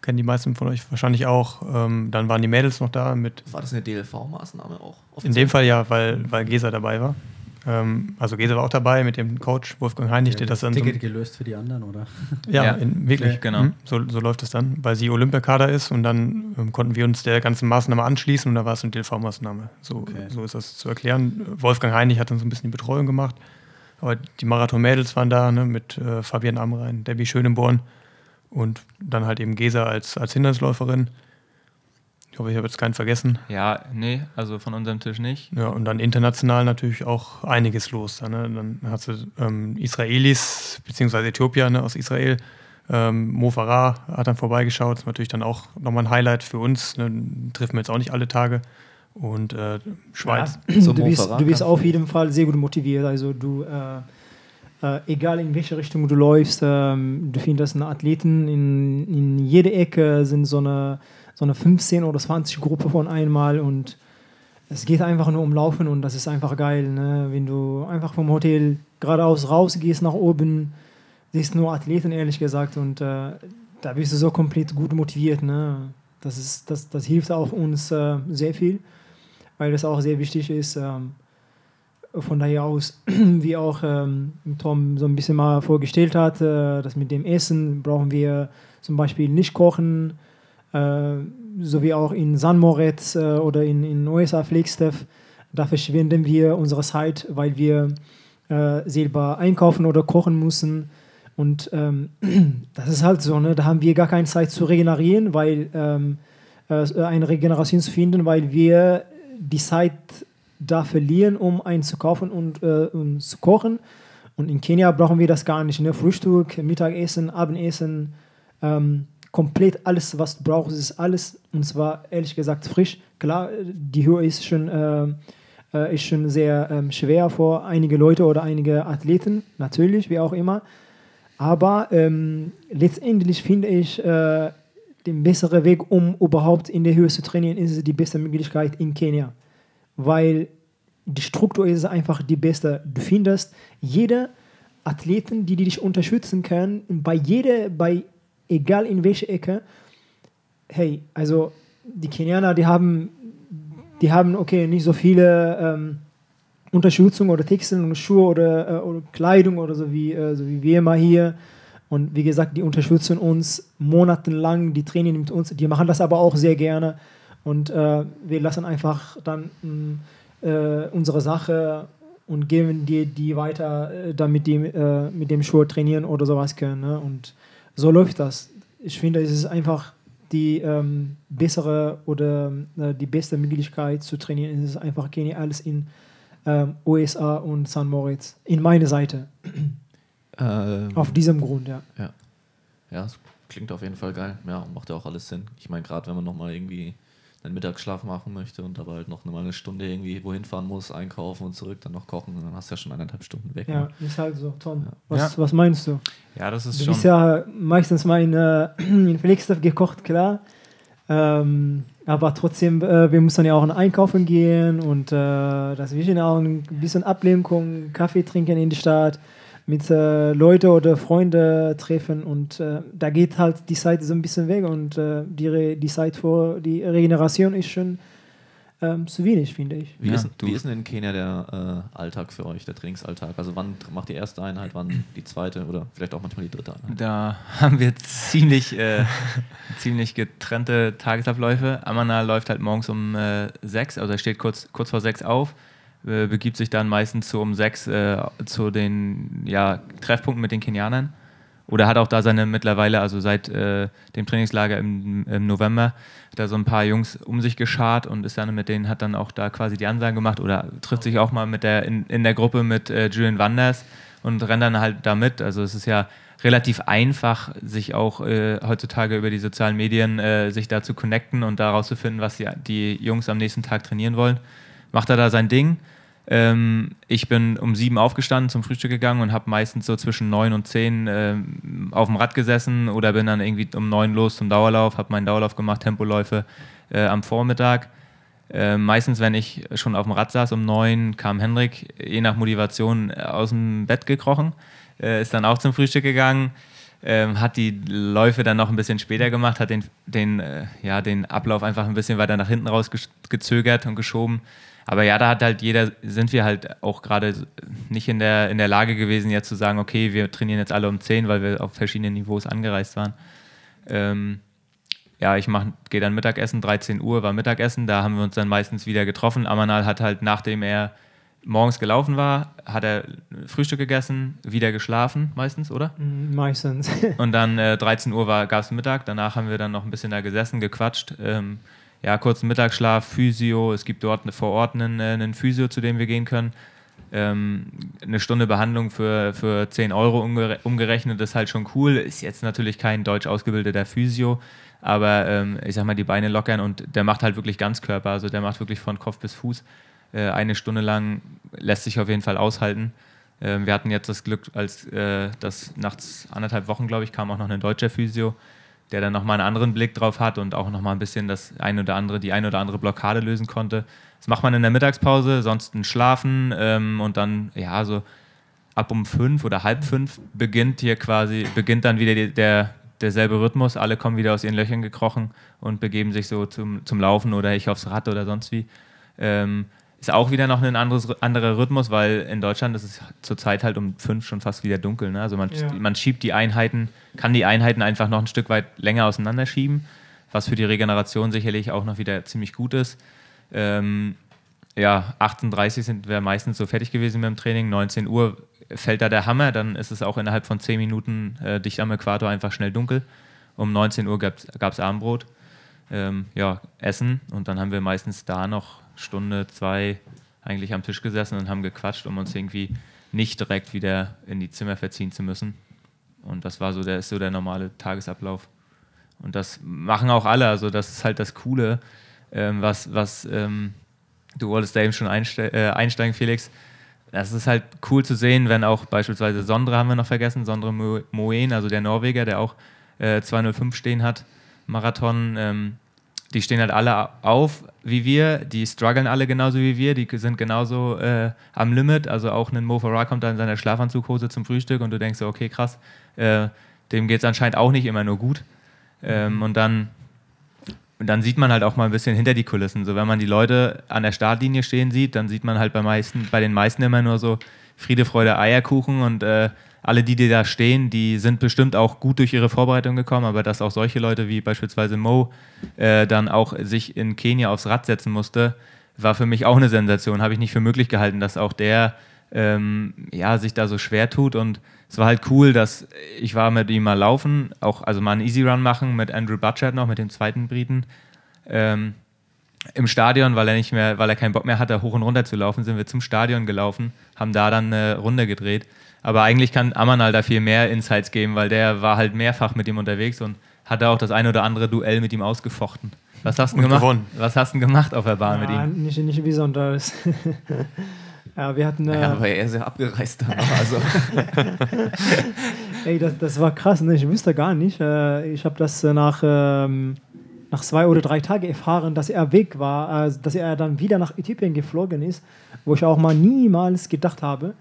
kennen die meisten von euch wahrscheinlich auch. Ähm, dann waren die Mädels noch da mit. War das eine DLV-Maßnahme auch? Offiziell? In dem Fall ja, weil, weil Gesa dabei war. Ähm, also Gesa war auch dabei mit dem Coach Wolfgang Heinig, ja, der das dann. Ticket so gelöst für die anderen, oder? Ja, ja. In, wirklich, okay. genau. Mhm. So, so läuft es dann, weil sie Olympiakader ist und dann ähm, konnten wir uns der ganzen Maßnahme anschließen und da war es eine DLV-Maßnahme. So, okay. so ist das zu erklären. Wolfgang Heinig hat dann so ein bisschen die Betreuung gemacht. Aber die Marathon-Mädels waren da ne, mit äh, Fabian Amrein, Debbie Schönenborn und dann halt eben Gesa als, als Hindernisläuferin. Ich hoffe, ich habe jetzt keinen vergessen. Ja, nee, also von unserem Tisch nicht. Ja, und dann international natürlich auch einiges los. Da, ne? Dann hast du ähm, Israelis, beziehungsweise Äthiopier ne, aus Israel. Ähm, Mo Farah hat dann vorbeigeschaut. Das ist natürlich dann auch nochmal ein Highlight für uns. Ne? Treffen wir jetzt auch nicht alle Tage. Und äh, Schweiz. Ja, *clears throat* so du, bist, du bist auf jeden Fall sehr gut motiviert. Also du, äh, äh, egal in welche Richtung du läufst, ähm, du findest einen Athleten. In, in jeder Ecke sind so eine so eine 15 oder 20 Gruppe von einmal und es geht einfach nur um Laufen und das ist einfach geil. Ne? Wenn du einfach vom Hotel geradeaus rausgehst nach oben, siehst nur Athleten, ehrlich gesagt, und äh, da bist du so komplett gut motiviert. Ne? Das, ist, das, das hilft auch uns äh, sehr viel, weil das auch sehr wichtig ist. Ähm, von daher aus, *clears throat* wie auch ähm, Tom so ein bisschen mal vorgestellt hat, äh, das mit dem Essen brauchen wir zum Beispiel nicht kochen sowie auch in San Moritz äh, oder in, in USA Flagstaff. Da verschwenden wir unsere Zeit, weil wir äh, selber einkaufen oder kochen müssen. Und ähm, *clears throat* das ist halt so, ne? da haben wir gar keine Zeit zu regenerieren, weil ähm, äh, eine Regeneration zu finden, weil wir die Zeit da verlieren, um einzukaufen und, äh, und zu kochen. Und in Kenia brauchen wir das gar nicht. Ne? Frühstück, Mittagessen, Abendessen, ähm, komplett alles, was du brauchst, ist alles und zwar ehrlich gesagt frisch. Klar, die Höhe ist schon, äh, äh, ist schon sehr ähm, schwer für einige Leute oder einige Athleten, natürlich, wie auch immer. Aber ähm, letztendlich finde ich, äh, den besseren Weg, um überhaupt in der Höhe zu trainieren, ist die beste Möglichkeit in Kenia. Weil die Struktur ist einfach die beste. Du findest jede Athleten, die, die dich unterstützen können, bei jeder, bei egal in welche Ecke. Hey, also die Kenianer, die haben, die haben okay, nicht so viele ähm, Unterstützung oder Textilien und Schuhe oder, äh, oder Kleidung oder so wie, äh, so wie wir immer hier. Und wie gesagt, die unterstützen uns monatelang, die Training mit uns, die machen das aber auch sehr gerne. Und äh, wir lassen einfach dann äh, unsere Sache und geben die, die weiter, äh, damit die äh, mit dem Schuh trainieren oder sowas können. Ne? Und so läuft das. Ich finde, es ist einfach die ähm, bessere oder äh, die beste Möglichkeit zu trainieren ist einfach Kenia alles in ähm, USA und St. Moritz. In meine Seite. Ähm, Auf diesem Grund, ja. Ja, es klingt auf jeden Fall geil. Ja, macht ja auch alles Sinn. Ich meine, gerade wenn man nochmal irgendwie einen Mittagsschlaf machen möchte und aber halt noch mal eine Stunde irgendwie wohin fahren muss, einkaufen und zurück, dann noch kochen, dann hast du ja schon eineinhalb Stunden weg. Ja, ne? ist halt so. Tom, Ja. was, Ja. was meinst du? Ja, das ist Du schon. bist ja meistens mal in, äh, *clears throat* in Flixstoff gekocht, klar. Ähm, aber trotzdem, äh, wir müssen ja auch einkaufen gehen und äh, das wir auch ein bisschen Ablenkung, Kaffee trinken in die Stadt, mit äh, Leute oder Freunde treffen und äh, da geht halt die Zeit so ein bisschen weg und äh, die, die Zeit vor die Regeneration ist schon ähm, zu wenig, finde ich. Wie, Ja, ist, du- wie ist denn in Kenia der äh, Alltag für euch, der Trainingsalltag? Also wann macht die erste Einheit, wann die zweite oder vielleicht auch manchmal die dritte Einheit? Da *laughs* haben wir ziemlich, äh, ziemlich getrennte Tagesabläufe. Amana läuft halt morgens um äh, sechs, also er steht kurz, kurz vor sechs auf, äh, begibt sich dann meistens so um sechs äh, zu den ja, Treffpunkten mit den Kenianern. Oder hat auch da seine mittlerweile, also seit äh, dem Trainingslager im, im November, er so ein paar Jungs um sich geschart und ist dann mit denen, hat dann auch da quasi die Ansagen gemacht oder trifft sich auch mal mit der, in, in der Gruppe mit äh, Julian Wanders und rennt dann halt da mit. Also es ist ja relativ einfach, sich auch äh, heutzutage über die sozialen Medien äh, sich da zu connecten und da rauszufinden, was die, die Jungs am nächsten Tag trainieren wollen. Macht er da sein Ding. Ähm, ich bin um sieben aufgestanden, zum Frühstück gegangen und habe meistens so zwischen neun und zehn ähm, auf dem Rad gesessen oder bin dann irgendwie um neun los zum Dauerlauf, habe meinen Dauerlauf gemacht, Tempoläufe äh, am Vormittag. Äh, meistens, wenn ich schon auf dem Rad saß um neun, kam Henrik je nach Motivation äh, aus dem Bett gekrochen, äh, ist dann auch zum Frühstück gegangen, ähm, hat die Läufe dann noch ein bisschen später gemacht, hat den, den, äh, ja, den Ablauf einfach ein bisschen weiter nach hinten rausgezögert und geschoben. Aber ja, da hat halt jeder, sind wir halt auch gerade nicht in der, in der Lage gewesen, jetzt zu sagen, okay, wir trainieren jetzt alle um 10, weil wir auf verschiedenen Niveaus angereist waren. Ähm, ja, ich gehe dann Mittagessen, 13 Uhr war Mittagessen, da haben wir uns dann meistens wieder getroffen. Amanal hat halt, nachdem er morgens gelaufen war, hat er Frühstück gegessen, wieder geschlafen meistens, oder? Mm, Meistens. Und dann äh, 13 Uhr gab es Mittag, danach haben wir dann noch ein bisschen da gesessen, gequatscht. Ähm, ja, kurzen Mittagsschlaf, Physio, es gibt dort vor Ort einen, äh, einen Physio, zu dem wir gehen können. Ähm, eine Stunde Behandlung für, für 10 Euro umgere umgerechnet ist halt schon cool. Ist jetzt natürlich kein deutsch ausgebildeter Physio, aber ähm, ich sag mal, die Beine lockern und der macht halt wirklich Ganzkörper, also der macht wirklich von Kopf bis Fuß. Äh, eine Stunde lang lässt sich auf jeden Fall aushalten. Ähm, wir hatten jetzt das Glück, als äh, das nach anderthalb Wochen, glaube ich, kam auch noch ein deutscher Physio, der dann nochmal einen anderen Blick drauf hat und auch nochmal ein bisschen das ein oder andere, die ein oder andere Blockade lösen konnte. Das macht man in der Mittagspause, sonst Schlafen ähm, und dann, ja, so ab um fünf oder halb fünf beginnt hier quasi, beginnt dann wieder die, der, derselbe Rhythmus. Alle kommen wieder aus ihren Löchern gekrochen und begeben sich so zum, zum Laufen oder ich aufs Rad oder sonst wie. Ähm, ist auch wieder noch ein anderes, anderer Rhythmus, weil in Deutschland ist es zurzeit halt um fünf schon fast wieder dunkel. Ne? Also man, Ja. man schiebt die Einheiten, kann die Einheiten einfach noch ein Stück weit länger auseinanderschieben, was für die Regeneration sicherlich auch noch wieder ziemlich gut ist. Ähm, ja, 18.30 sind wir meistens so fertig gewesen mit dem Training. 19 Uhr fällt da der Hammer, dann ist es auch innerhalb von 10 Minuten äh, dicht am Äquator einfach schnell dunkel. Um 19 Uhr gab es Abendbrot, ähm, ja, Essen und dann haben wir meistens da noch Stunde, zwei eigentlich am Tisch gesessen und haben gequatscht, um uns irgendwie nicht direkt wieder in die Zimmer verziehen zu müssen. Und das war so der, ist so der normale Tagesablauf. Und das machen auch alle. Also das ist halt das Coole, ähm, was, was ähm, du wolltest da eben schon einste äh, einsteigen, Felix. Das ist halt cool zu sehen, wenn auch beispielsweise Sondre haben wir noch vergessen, Sondre Mo- Moen, also der Norweger, der auch äh, 205 stehen hat, Marathon. Ähm, die stehen halt alle auf wie wir, die strugglen alle genauso wie wir, die sind genauso äh, am Limit. Also auch ein Mo Farah kommt da in seiner Schlafanzughose zum Frühstück und du denkst so, okay, krass, äh, dem geht es anscheinend auch nicht immer nur gut. Ähm, und dann, und dann sieht man halt auch mal ein bisschen hinter die Kulissen. So, wenn man die Leute an der Startlinie stehen sieht, dann sieht man halt bei, meisten, bei den meisten immer nur so Friede, Freude, Eierkuchen und äh, alle, die, die da stehen, die sind bestimmt auch gut durch ihre Vorbereitung gekommen, aber dass auch solche Leute wie beispielsweise Mo äh, dann auch sich in Kenia aufs Rad setzen musste, war für mich auch eine Sensation. Habe ich nicht für möglich gehalten, dass auch der ähm, ja, sich da so schwer tut. Und es war halt cool, dass ich war mit ihm mal laufen, auch also mal einen Easy Run machen mit Andrew Butchert noch, mit dem zweiten Briten. Ähm, Im Stadion, weil er nicht mehr, weil er keinen Bock mehr hatte, hoch und runter zu laufen, sind wir zum Stadion gelaufen, haben da dann eine Runde gedreht. Aber eigentlich kann Amanal da viel mehr Insights geben, weil der war halt mehrfach mit ihm unterwegs und hatte auch das ein oder andere Duell mit ihm ausgefochten. Was hast du gemacht? gewonnen. Was hast du gemacht auf der Bahn mit Ja, ihm? nicht, nicht besonders. *laughs* ja, wir hatten. Äh, Ja, aber er ist ja abgereist dann. Also, *laughs* Ey, das, das war krass, ne? ich wusste gar nicht. Äh, ich habe das äh, nach, ähm, nach zwei oder drei Tagen erfahren, dass er weg war, äh, dass er dann wieder nach Äthiopien geflogen ist, wo ich auch mal niemals gedacht habe.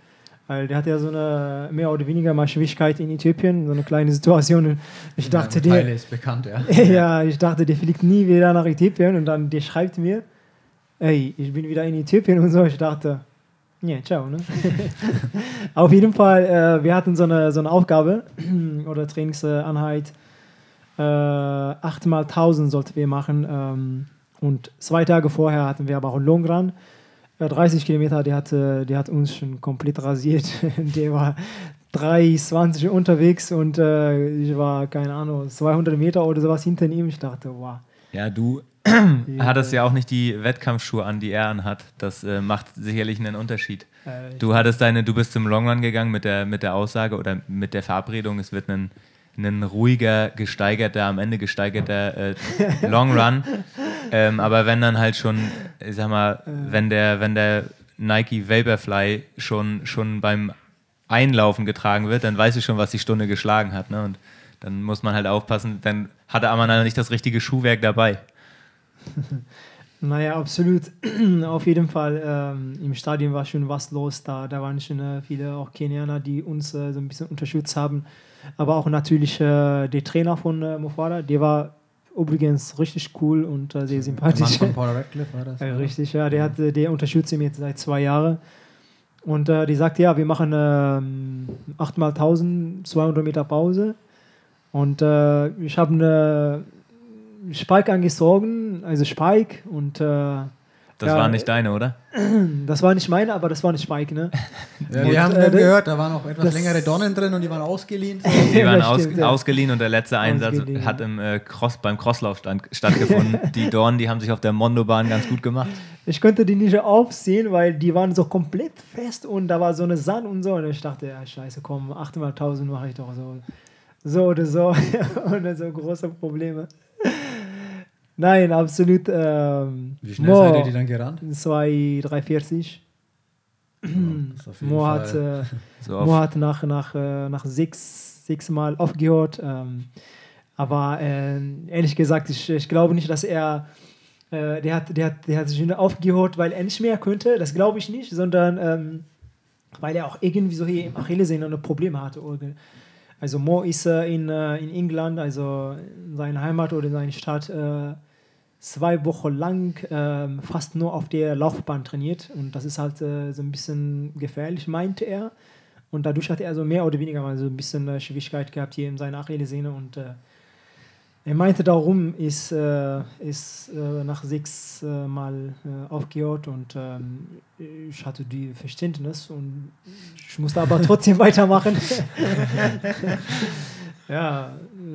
Weil der hat ja so eine mehr oder weniger mal Schwierigkeit in Äthiopien, so eine kleine Situation. Ich dachte, ja, der, Teile ist bekannt, ja. *laughs* ja, ich dachte, der fliegt nie wieder nach Äthiopien und dann der schreibt mir, ey, ich bin wieder in Äthiopien und so. Ich dachte, ja, ciao. Ne? *laughs* *laughs* Auf jeden Fall, äh, wir hatten so eine, so eine Aufgabe *clears throat* oder Trainingseinheit. Äh, 8 mal 1000 sollten wir machen. Ähm, und zwei Tage vorher hatten wir aber auch einen Long Run. Äh, 30 Kilometer, der, hatte, der hat uns schon komplett rasiert. *laughs* der war 3,20 unterwegs und äh, ich war, keine Ahnung, 200 Meter oder sowas hinter ihm. Ich dachte, wow. Ja, du *clears throat* Die, hattest ja auch nicht die Wettkampfschuhe an, die er anhat. Das äh, macht sicherlich einen Unterschied. äh, Du hattest deine, du bist zum Long Run gegangen mit der, mit der Aussage oder mit der Verabredung, es wird ein, ein ruhiger, gesteigerter, am Ende gesteigerter äh, Long Run. *laughs* Ähm, aber wenn dann halt schon, ich sag mal, wenn der, wenn der Nike Vaporfly schon, schon beim Einlaufen getragen wird, dann weißt du schon, was die Stunde geschlagen hat. Ne? Und dann muss man halt aufpassen, dann hatte Amana nicht das richtige Schuhwerk dabei. *laughs* Naja, absolut. *clears throat* Auf jeden Fall. Ähm, Im Stadion war schon was los da. Da waren schon äh, viele auch Kenianer, die uns äh, so ein bisschen unterstützt haben. Aber auch natürlich äh, der Trainer von äh, Mofara, der war übrigens richtig cool und äh, sehr Der Mann sympathisch. von Paul *laughs* Radcliffe war das. Oder? richtig, ja. Der, hat, äh, der unterstützt ihn jetzt seit zwei Jahren. Und äh, die sagt, ja, wir machen ähm, 8 mal 1000, 200 Meter Pause. Und äh, ich habe eine Spike angezogen, also Spike. Und äh, Das Ja, war nicht deine, oder? *clears throat* das war nicht meine, aber das war nicht Spike, ne? *laughs* Ja, Und, wir haben äh, gehört, da waren auch etwas längere Donnen drin und die waren ausgeliehen. *laughs* Die waren aus, stimmt, ausgeliehen und der letzte Einsatz Ausgeliehen. hat im, äh, Cross, beim Crosslauf stand, stattgefunden. *laughs* die Dornen, die haben sich auf der Mondobahn ganz gut gemacht. Ich konnte die nicht aufziehen, weil die waren so komplett fest und da war so eine Sand und so. Und ich dachte, ja, scheiße, komm, 8 mal 1000 mache ich doch so. So oder so. Ohne so große Probleme. Nein, absolut. Ähm, Wie schnell seid ihr die dann gerannt? 2, 340. Das ist auf jeden Mo hat, äh, *laughs* So Mo hat nach, nach, äh, nach sechs, sechs Mal aufgehört. Ähm, aber äh, ehrlich gesagt, ich, ich glaube nicht, dass er. Äh, der, hat, der, hat, der hat sich aufgehört, weil er nicht mehr könnte. Das glaube ich nicht, sondern ähm, weil er auch irgendwie so hier im Achillessehne ein Problem hatte. Also Mo ist äh, in, äh, in England, also in seiner Heimat oder in seiner Stadt, zwei Wochen lang ähm, fast nur auf der Laufbahn trainiert. Und das ist halt äh, so ein bisschen gefährlich, meinte er. Und dadurch hat er so mehr oder weniger mal so ein bisschen äh, Schwierigkeit gehabt hier in seiner Achillessehne. Und äh, er meinte, darum ist, äh, ist äh, nach sechs äh, Mal äh, aufgehört und ähm, ich hatte die Verständnis und ich musste aber trotzdem *laughs* weitermachen. *laughs* ja,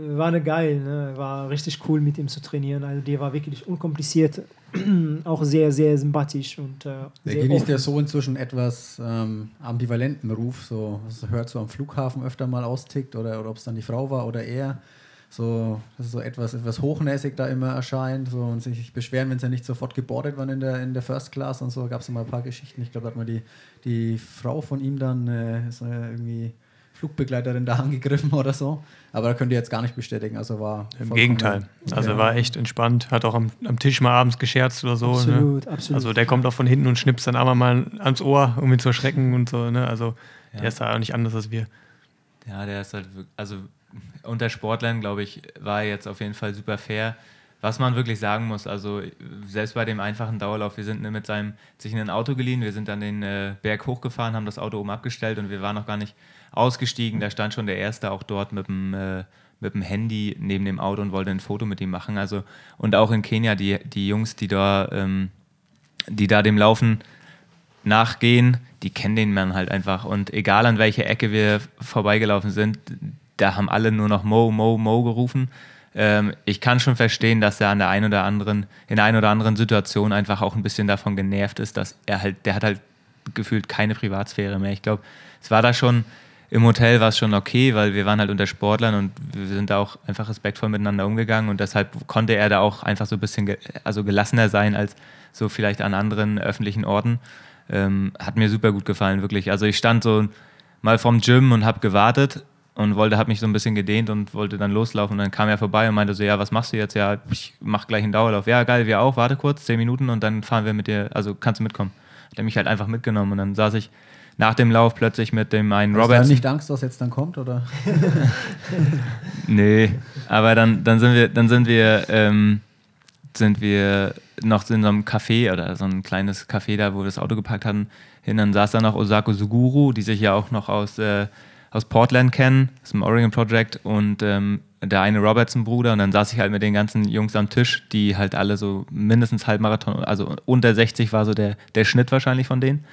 war eine geil, ne? war richtig cool mit ihm zu trainieren. Also der war wirklich unkompliziert, *clears throat* auch sehr, sehr sympathisch und äh, Der genießt ja so inzwischen etwas ähm, ambivalenten Ruf, so was hört so am Flughafen öfter mal austickt oder, oder ob es dann die Frau war oder er. So, dass so etwas, etwas hochnäsig da immer erscheint so, und sich beschweren, wenn sie nicht sofort gebordet waren in der, in der First Class und so. Gab es mal ein paar Geschichten. Ich glaube, da hat mal die, die Frau von ihm dann äh, so irgendwie Flugbegleiterin da *laughs* angegriffen oder so. Aber da könnt ihr jetzt gar nicht bestätigen. Also war Im Gegenteil. Also Ja. er war echt entspannt, hat auch am, am Tisch mal abends gescherzt oder so. Ne? Absolut, absolut. Also der kommt auch von hinten und schnipst dann einmal mal ans Ohr, um ihn zu erschrecken und so. Ne? Also Ja. der ist da auch nicht anders als wir. Ja, der ist halt, also unter Sportlern, glaube ich, war er jetzt auf jeden Fall super fair. Was man wirklich sagen muss, also selbst bei dem einfachen Dauerlauf, wir sind ne, mit seinem, sich in ein Auto geliehen, wir sind dann den äh, Berg hochgefahren, haben das Auto oben abgestellt und wir waren noch gar nicht ausgestiegen. Da stand schon der Erste auch dort mit dem, äh, mit dem Handy neben dem Auto und wollte ein Foto mit ihm machen. Also, und auch in Kenia, die, die Jungs, die da, ähm, die da dem Laufen nachgehen, die kennen den Mann halt einfach. Und egal an welcher Ecke wir vorbeigelaufen sind, da haben alle nur noch Mo, Mo, Mo gerufen. Ähm, ich kann schon verstehen, dass er an der einen oder anderen, in der einen oder anderen Situation einfach auch ein bisschen davon genervt ist, dass er halt, der hat halt gefühlt keine Privatsphäre mehr. Ich glaube, es war da schon, im Hotel war es schon okay, weil wir waren halt unter Sportlern und wir sind da auch einfach respektvoll miteinander umgegangen und deshalb konnte er da auch einfach so ein bisschen ge also gelassener sein als so vielleicht an anderen öffentlichen Orten. Ähm, hat mir super gut gefallen, wirklich. Also ich stand so mal vom Gym und habe gewartet und wollte, habe mich so ein bisschen gedehnt und wollte dann loslaufen. Und dann kam er vorbei und meinte so, ja, was machst du jetzt? Ja, ich mach gleich einen Dauerlauf. Ja, geil, wir auch, warte kurz, zehn Minuten und dann fahren wir mit dir, also kannst du mitkommen. Hat er mich halt einfach mitgenommen und dann saß ich nach dem Lauf plötzlich mit dem einen Hast Robert. du nicht Angst, was jetzt dann kommt, oder? *laughs* Nee, aber dann, dann sind wir, dann sind wir, ähm, sind wir noch in so einem Café oder so ein kleines Café da, wo wir das Auto gepackt hatten, hin. Dann saß da noch Osako Suguru, die sich ja auch noch aus, äh, aus Portland kennen, aus dem Oregon Project und ähm, der eine Robertson-Bruder. Und dann saß ich halt mit den ganzen Jungs am Tisch, die halt alle so mindestens Halbmarathon, also unter 60 war so der, der Schnitt wahrscheinlich von denen.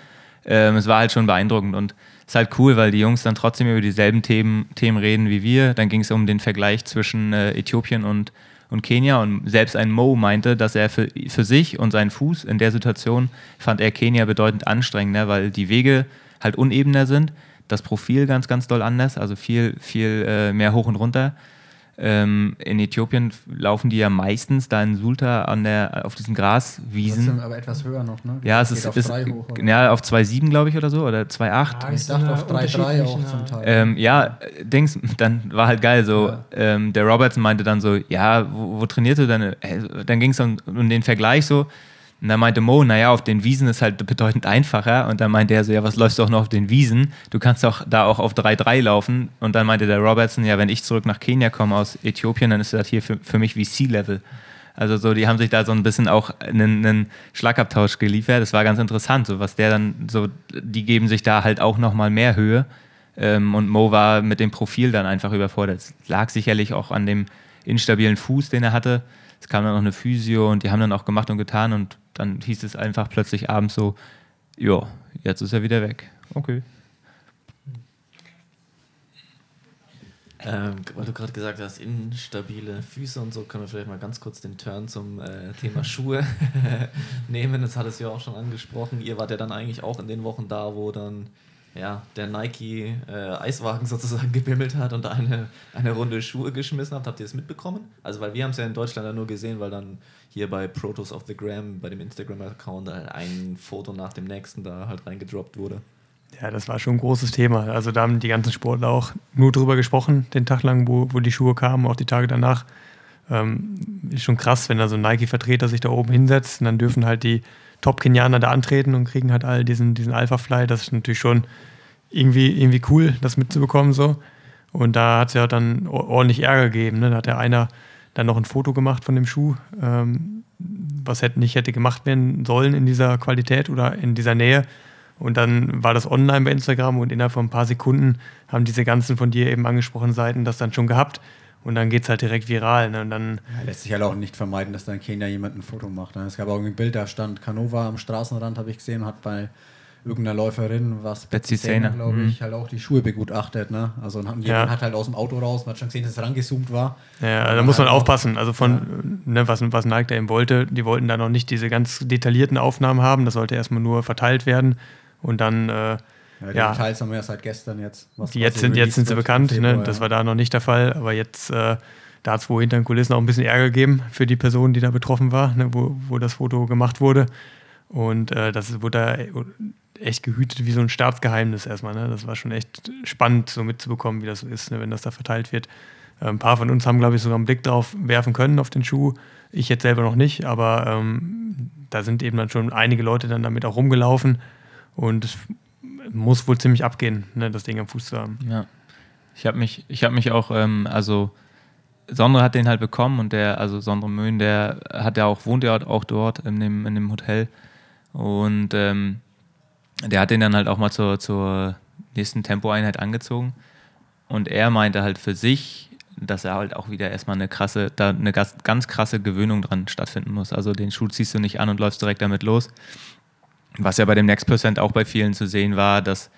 Ähm, es war halt schon beeindruckend und es ist halt cool, weil die Jungs dann trotzdem über dieselben Themen, Themen reden wie wir. Dann ging es um den Vergleich zwischen äh, Äthiopien und, und Kenia und selbst ein Mo meinte, dass er für, für sich und seinen Fuß in der Situation fand er Kenia bedeutend anstrengender, weil die Wege halt unebener sind, das Profil ganz, ganz doll anders, also viel, viel äh, mehr hoch und runter. Ähm, in Äthiopien laufen die ja meistens da in Sulta an der, auf diesen Graswiesen. Trotzdem aber etwas höher noch, ne? Ja, es Geht ist, auf ist hoch, oder? ja, auf 2,7 glaube ich oder so oder 2,8. Ja, Ich ist dachte auf 3,3 auch zum Teil. Ähm, ja, Dings, *laughs* dann war halt geil so. Ja. Ähm, der Robertson meinte dann so, ja, wo, wo trainierst du denn? Dann ging es um, um den Vergleich so. Und dann meinte Mo, naja, auf den Wiesen ist halt bedeutend einfacher. Und dann meinte er so, ja, was läufst du auch noch auf den Wiesen? Du kannst doch da auch auf 3-3 laufen. Und dann meinte der Robertson, ja, wenn ich zurück nach Kenia komme aus Äthiopien, dann ist das hier für, für mich wie Sea-Level. Also so, die haben sich da so ein bisschen auch einen, einen Schlagabtausch geliefert. Das war ganz interessant, so was der dann so, die geben sich da halt auch nochmal mehr Höhe. Ähm, und Mo war mit dem Profil dann einfach überfordert. Es lag sicherlich auch an dem instabilen Fuß, den er hatte. Es kam dann noch eine Physio und die haben dann auch gemacht und getan und dann hieß es einfach plötzlich abends so, ja, jetzt ist er wieder weg. Okay. Ähm, weil du gerade gesagt hast, instabile Füße und so, können wir vielleicht mal ganz kurz den Turn zum äh, Thema *laughs* Schuhe *laughs* nehmen. Das hat es ja auch schon angesprochen. Ihr wart ja dann eigentlich auch in den Wochen da, wo dann ja, der Nike äh, Eiswagen *laughs* sozusagen gebimmelt hat und eine, eine Runde Schuhe geschmissen habt. Habt ihr das mitbekommen? Also, weil wir haben es ja in Deutschland nur gesehen, weil dann hier bei Protos of the Gram, bei dem Instagram-Account, halt ein Foto nach dem nächsten da halt reingedroppt wurde. Ja, das war schon ein großes Thema. Also da haben die ganzen Sportler auch nur drüber gesprochen, den Tag lang, wo, wo die Schuhe kamen, auch die Tage danach. Ähm, ist schon krass, wenn da so ein Nike-Vertreter sich da oben hinsetzt und dann dürfen halt die Top-Kenianer da antreten und kriegen halt all diesen, diesen Alpha-Fly. Das ist natürlich schon irgendwie, irgendwie cool, das mitzubekommen so. Und da hat es ja dann ordentlich Ärger gegeben. Ne? Da hat ja einer dann noch ein Foto gemacht von dem Schuh, ähm, was hätte, nicht hätte gemacht werden sollen in dieser Qualität oder in dieser Nähe. Und dann war das online bei Instagram und innerhalb von ein paar Sekunden haben diese ganzen von dir eben angesprochenen Seiten das dann schon gehabt. Und dann geht es halt direkt viral. Ne? Und dann, Ja, lässt sich halt auch nicht vermeiden, dass da in Kenia jemand ein Foto macht. ne? Es gab auch ein Bild, da stand Canova am Straßenrand, habe ich gesehen, und hat bei irgendeiner Läuferin, was Betsy Zehner, glaube mhm. ich, halt auch die Schuhe begutachtet. Ne? Also und jemand Ja. hat halt aus dem Auto raus, man hat schon gesehen, dass es rangezoomt war. ja, Und da muss man halt aufpassen. Also von, ne, was, was Nike da eben wollte, die wollten da noch nicht diese ganz detaillierten Aufnahmen haben. Das sollte erstmal nur verteilt werden. Und dann, äh, Ja, die Ja. Details haben wir erst seit gestern jetzt. was jetzt, sind, jetzt sind sie bekannt. Februar, Ne? Das ja. war da noch nicht der Fall. Aber jetzt, äh, da hat es wohl hinter den Kulissen auch ein bisschen Ärger gegeben für die Person, die da betroffen war, ne? wo, wo das Foto gemacht wurde. Und äh, das wurde da echt gehütet wie so ein Staatsgeheimnis erstmal. Ne? Das war schon echt spannend, so mitzubekommen, wie das so ist, ne? wenn das da verteilt wird. Äh, ein paar von uns haben, glaube ich, sogar einen Blick drauf werfen können auf den Schuh. Ich jetzt selber noch nicht, aber ähm, da sind eben dann schon einige Leute dann damit auch rumgelaufen. Und muss wohl ziemlich abgehen, ne? das Ding am Fuß zu haben. Ja. Ich habe mich, ich habe mich auch, ähm, also Sondre hat den halt bekommen und der, also Sondre Möhn, der hat ja auch, wohnt ja auch dort in dem, in dem Hotel. Und ähm, der hat den dann halt auch mal zur, zur nächsten Tempoeinheit angezogen. Und er meinte halt für sich, dass er halt auch wieder erstmal eine krasse, da eine ganz, ganz krasse Gewöhnung dran stattfinden muss. Also den Schuh ziehst du nicht an und läufst direkt damit los. Was ja bei dem Next Percent auch bei vielen zu sehen war, dass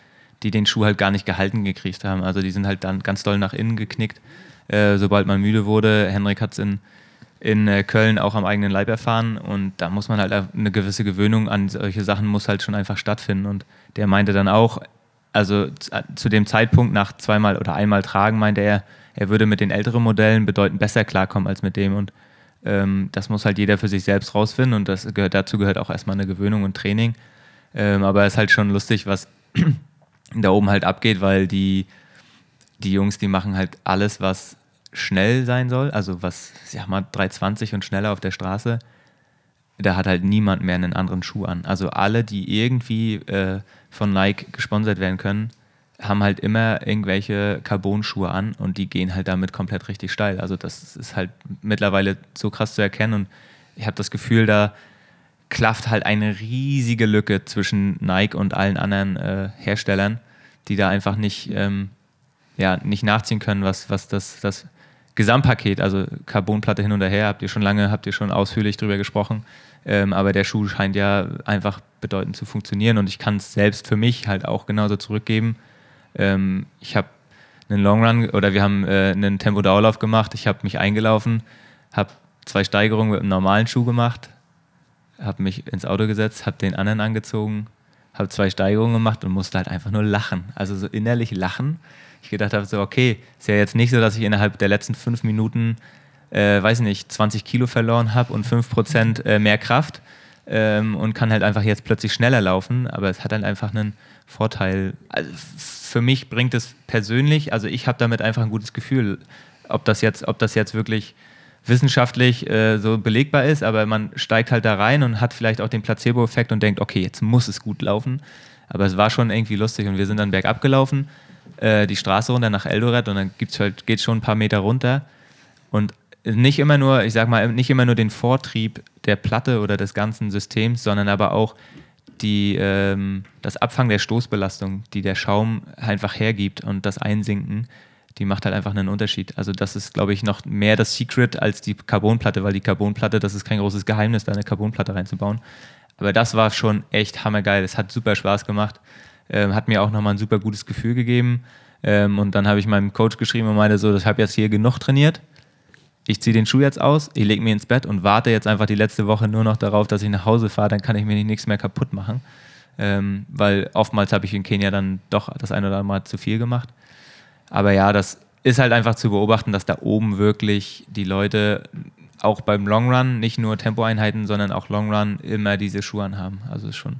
die den Schuh halt gar nicht gehalten gekriegt haben. Also die sind halt dann ganz doll nach innen geknickt, äh, sobald man müde wurde. Henrik hat es in, in äh, Köln auch am eigenen Leib erfahren und da muss man halt eine gewisse Gewöhnung an solche Sachen muss halt schon einfach stattfinden. Und der meinte dann auch, also zu dem Zeitpunkt nach zweimal oder einmal tragen, meinte er, er würde mit den älteren Modellen bedeutend besser klarkommen als mit dem. Und ähm, das muss halt jeder für sich selbst rausfinden und das gehört, dazu gehört auch erstmal eine Gewöhnung und Training. Ähm, aber es ist halt schon lustig, was *clears throat* da oben halt abgeht, weil die, die Jungs, die machen halt alles, was schnell sein soll, also was, sag mal, 320 und schneller auf der Straße, da hat halt niemand mehr einen anderen Schuh an. Also alle, die irgendwie äh, von Nike gesponsert werden können, haben halt immer irgendwelche Carbon-Schuhe an und die gehen halt damit komplett richtig steil. Also das ist halt mittlerweile so krass zu erkennen und ich habe das Gefühl, da klafft halt eine riesige Lücke zwischen Nike und allen anderen äh, Herstellern, die da einfach nicht, ähm, ja, nicht nachziehen können, was, was das, das Gesamtpaket, also Carbonplatte hin und her, habt ihr schon lange, habt ihr schon ausführlich drüber gesprochen, ähm, aber der Schuh scheint ja einfach bedeutend zu funktionieren und ich kann es selbst für mich halt auch genauso zurückgeben. Ähm, ich habe einen Long Run oder wir haben äh, einen Tempo-Dauerlauf gemacht. Ich habe mich eingelaufen, habe zwei Steigerungen mit einem normalen Schuh gemacht, habe mich ins Auto gesetzt, habe den anderen angezogen, habe zwei Steigerungen gemacht und musste halt einfach nur lachen. Also so innerlich lachen. Ich gedacht habe so, okay, ist ja jetzt nicht so, dass ich innerhalb der letzten fünf Minuten, äh, weiß nicht, 20 Kilo verloren habe und 5% äh, mehr Kraft ähm, und kann halt einfach jetzt plötzlich schneller laufen, aber es hat halt einfach einen Vorteil. Also für mich bringt es persönlich, also ich habe damit einfach ein gutes Gefühl, ob das jetzt, ob das jetzt wirklich wissenschaftlich äh, so belegbar ist, aber man steigt halt da rein und hat vielleicht auch den Placebo-Effekt und denkt, okay, jetzt muss es gut laufen. Aber es war schon irgendwie lustig und wir sind dann bergab gelaufen, äh, die Straße runter nach Eldoret und dann gibt's halt, geht schon ein paar Meter runter und nicht immer nur, ich sag mal, nicht immer nur den Vortrieb der Platte oder des ganzen Systems, sondern aber auch die, ähm, das Abfangen der Stoßbelastung, die der Schaum einfach hergibt und das Einsinken, die macht halt einfach einen Unterschied. Also das ist, glaube ich, noch mehr das Secret als die Carbonplatte, weil die Carbonplatte, das ist kein großes Geheimnis, da eine Carbonplatte reinzubauen. Aber das war schon echt hammergeil. Es hat super Spaß gemacht. Ähm, hat mir auch nochmal ein super gutes Gefühl gegeben. Ähm, und dann habe ich meinem Coach geschrieben und meinte so, ich habe jetzt hier genug trainiert ich ziehe den Schuh jetzt aus, ich lege mich ins Bett und warte jetzt einfach die letzte Woche nur noch darauf, dass ich nach Hause fahre, dann kann ich mir nichts mehr kaputt machen. Ähm, weil oftmals habe ich in Kenia dann doch das eine oder andere Mal zu viel gemacht. Aber ja, das ist halt einfach zu beobachten, dass da oben wirklich die Leute auch beim Long Run nicht nur Tempoeinheiten, sondern auch Long Run immer diese Schuhe anhaben. Also ist schon,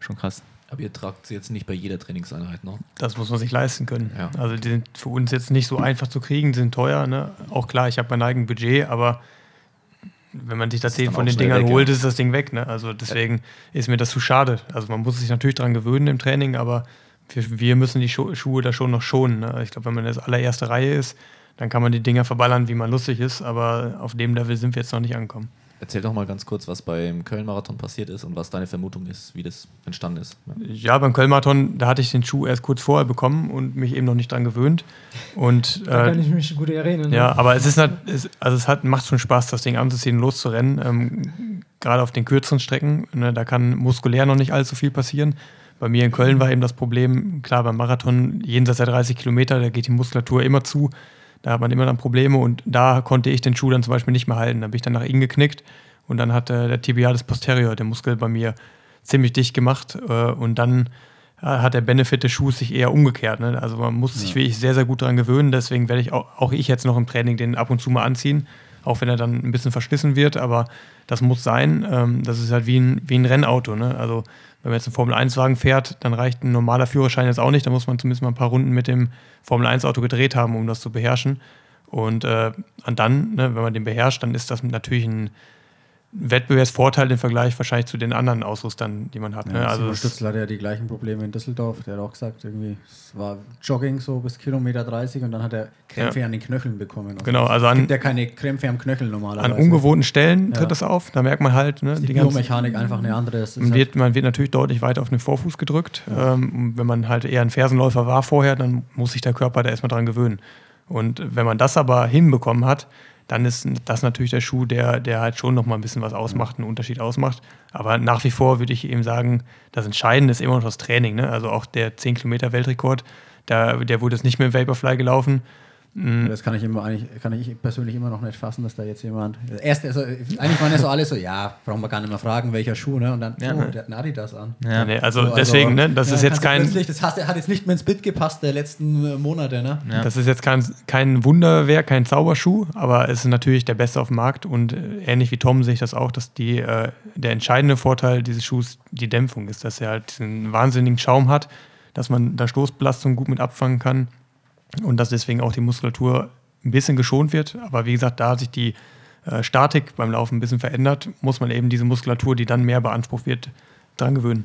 schon krass. Aber ihr tragt sie jetzt nicht bei jeder Trainingseinheit, ne? Das muss man sich leisten können. Ja. Also die sind für uns jetzt nicht so einfach zu kriegen, sind teuer. Ne? Auch klar, ich habe mein eigenes Budget, aber wenn man sich da zehn von den Dingern weg, holt, ja. ist das Ding weg. Ne? Also deswegen ja. ist mir das zu schade. Also man muss sich natürlich daran gewöhnen im Training, aber wir, wir müssen die Schu Schuhe da schon noch schonen. Ne? Ich glaube, wenn man das allererste Reihe ist, dann kann man die Dinger verballern, wie man lustig ist, aber auf dem Level sind wir jetzt noch nicht angekommen. Erzähl doch mal ganz kurz, was beim Köln-Marathon passiert ist und was deine Vermutung ist, wie das entstanden ist. Ja, ja beim Köln-Marathon, da hatte ich den Schuh erst kurz vorher bekommen und mich eben noch nicht dran gewöhnt. Und, *laughs* da äh, kann ich mich gut erinnern. Ja, aber es ist also es hat, macht schon Spaß, das Ding anzuziehen und loszurennen. Ähm, Gerade auf den kürzeren Strecken, ne, da kann muskulär noch nicht allzu viel passieren. Bei mir in Köln war eben das Problem, klar, beim Marathon jenseits der 30 Kilometer, da geht die Muskulatur immer zu. Da hat man immer dann Probleme und da konnte ich den Schuh dann zum Beispiel nicht mehr halten. Da bin ich dann nach innen geknickt und dann hat äh, der Tibialis posterior, der Muskel bei mir, ziemlich dicht gemacht äh, und dann äh, hat der Benefit des Schuhs sich eher umgekehrt. Ne? Also man muss ja. sich wirklich sehr, sehr gut daran gewöhnen. Deswegen werde ich auch, auch ich jetzt noch im Training den ab und zu mal anziehen, auch wenn er dann ein bisschen verschlissen wird. Aber das muss sein. Ähm, das ist halt wie ein, wie ein Rennauto. Ne? Also wenn man jetzt einen Formel-1-Wagen fährt, dann reicht ein normaler Führerschein jetzt auch nicht. Da muss man zumindest mal ein paar Runden mit dem Formel-1-Auto gedreht haben, um das zu beherrschen. Und, äh, und dann, ne, wenn man den beherrscht, dann ist das natürlich ein, Wettbewerbsvorteil im Vergleich wahrscheinlich zu den anderen Ausrüstern, die man hat. Ne? Ja, also Stützler hatte ja die gleichen Probleme in Düsseldorf. Der hat auch gesagt, irgendwie, es war Jogging so bis Kilometer 30 und dann hat er Krämpfe ja. an den Knöcheln bekommen. Also genau, also es gibt ja keine Krämpfe am Knöchel normalerweise. An ungewohnten Stellen tritt ja. das auf. Da merkt man halt, ne, die, die Biomechanik einfach eine andere. Man wird, man wird natürlich deutlich weiter auf den Vorfuß gedrückt. Ja. Ähm, wenn man halt eher ein Fersenläufer war vorher, dann muss sich der Körper da erstmal dran gewöhnen. Und wenn man das aber hinbekommen hat, dann ist das natürlich der Schuh, der, der halt schon nochmal ein bisschen was ausmacht, einen Unterschied ausmacht. Aber nach wie vor würde ich eben sagen, das Entscheidende ist immer noch das Training. Ne? Also auch der 10 Kilometer Weltrekord, da, der wurde jetzt nicht mehr im Vaporfly gelaufen. Mhm. Das kann ich immer eigentlich, kann ich persönlich immer noch nicht fassen, dass da jetzt jemand. Erst, also, eigentlich waren ja so alle so, ja, brauchen wir gar nicht mehr fragen, welcher Schuh, ne? Und dann, ja, oh, der hat einen Adidas an. Ja, nee, also, so, deswegen, also, ne? Das ja, ist jetzt kein. Das hat, hat jetzt nicht mehr ins Bit gepasst der letzten äh, Monate, ne? Ja. Das ist jetzt kein, kein Wunderwerk, kein Zauberschuh, aber es ist natürlich der beste auf dem Markt und äh, ähnlich wie Tom sehe ich das auch, dass die, äh, der entscheidende Vorteil dieses Schuhs die Dämpfung ist, dass er halt einen wahnsinnigen Schaum hat, dass man da Stoßbelastung gut mit abfangen kann und dass deswegen auch die Muskulatur ein bisschen geschont wird. Aber wie gesagt, da sich die äh, Statik beim Laufen ein bisschen verändert, muss man eben diese Muskulatur, die dann mehr beansprucht wird, dran gewöhnen.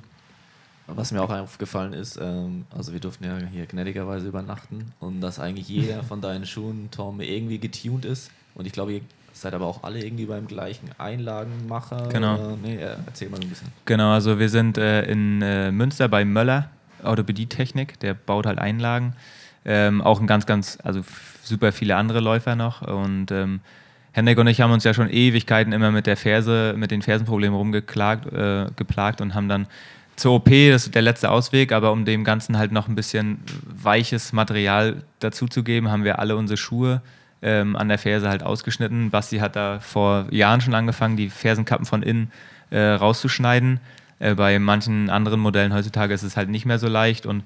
Was mir auch aufgefallen ist, ähm, also wir durften ja hier gnädigerweise übernachten und dass eigentlich jeder von deinen Schuhen, Tom, irgendwie getuned ist. Und ich glaube, ihr seid aber auch alle irgendwie beim gleichen Einlagenmacher. Genau. Oder? Nee, erzähl mal ein bisschen. Genau, also wir sind äh, in äh, Münster bei Möller, Orthopädie-Technik, der baut halt Einlagen. Ähm, auch ein ganz, ganz, also super viele andere Läufer noch. Und ähm, Henrik und ich haben uns ja schon Ewigkeiten immer mit der Ferse, mit den Fersenproblemen rumgeklagt, äh, geplagt und haben dann zur OP, das ist der letzte Ausweg, aber um dem Ganzen halt noch ein bisschen weiches Material dazuzugeben, haben wir alle unsere Schuhe ähm, an der Ferse halt ausgeschnitten. Basti hat da vor Jahren schon angefangen, die Fersenkappen von innen äh, rauszuschneiden. Äh, bei manchen anderen Modellen heutzutage ist es halt nicht mehr so leicht und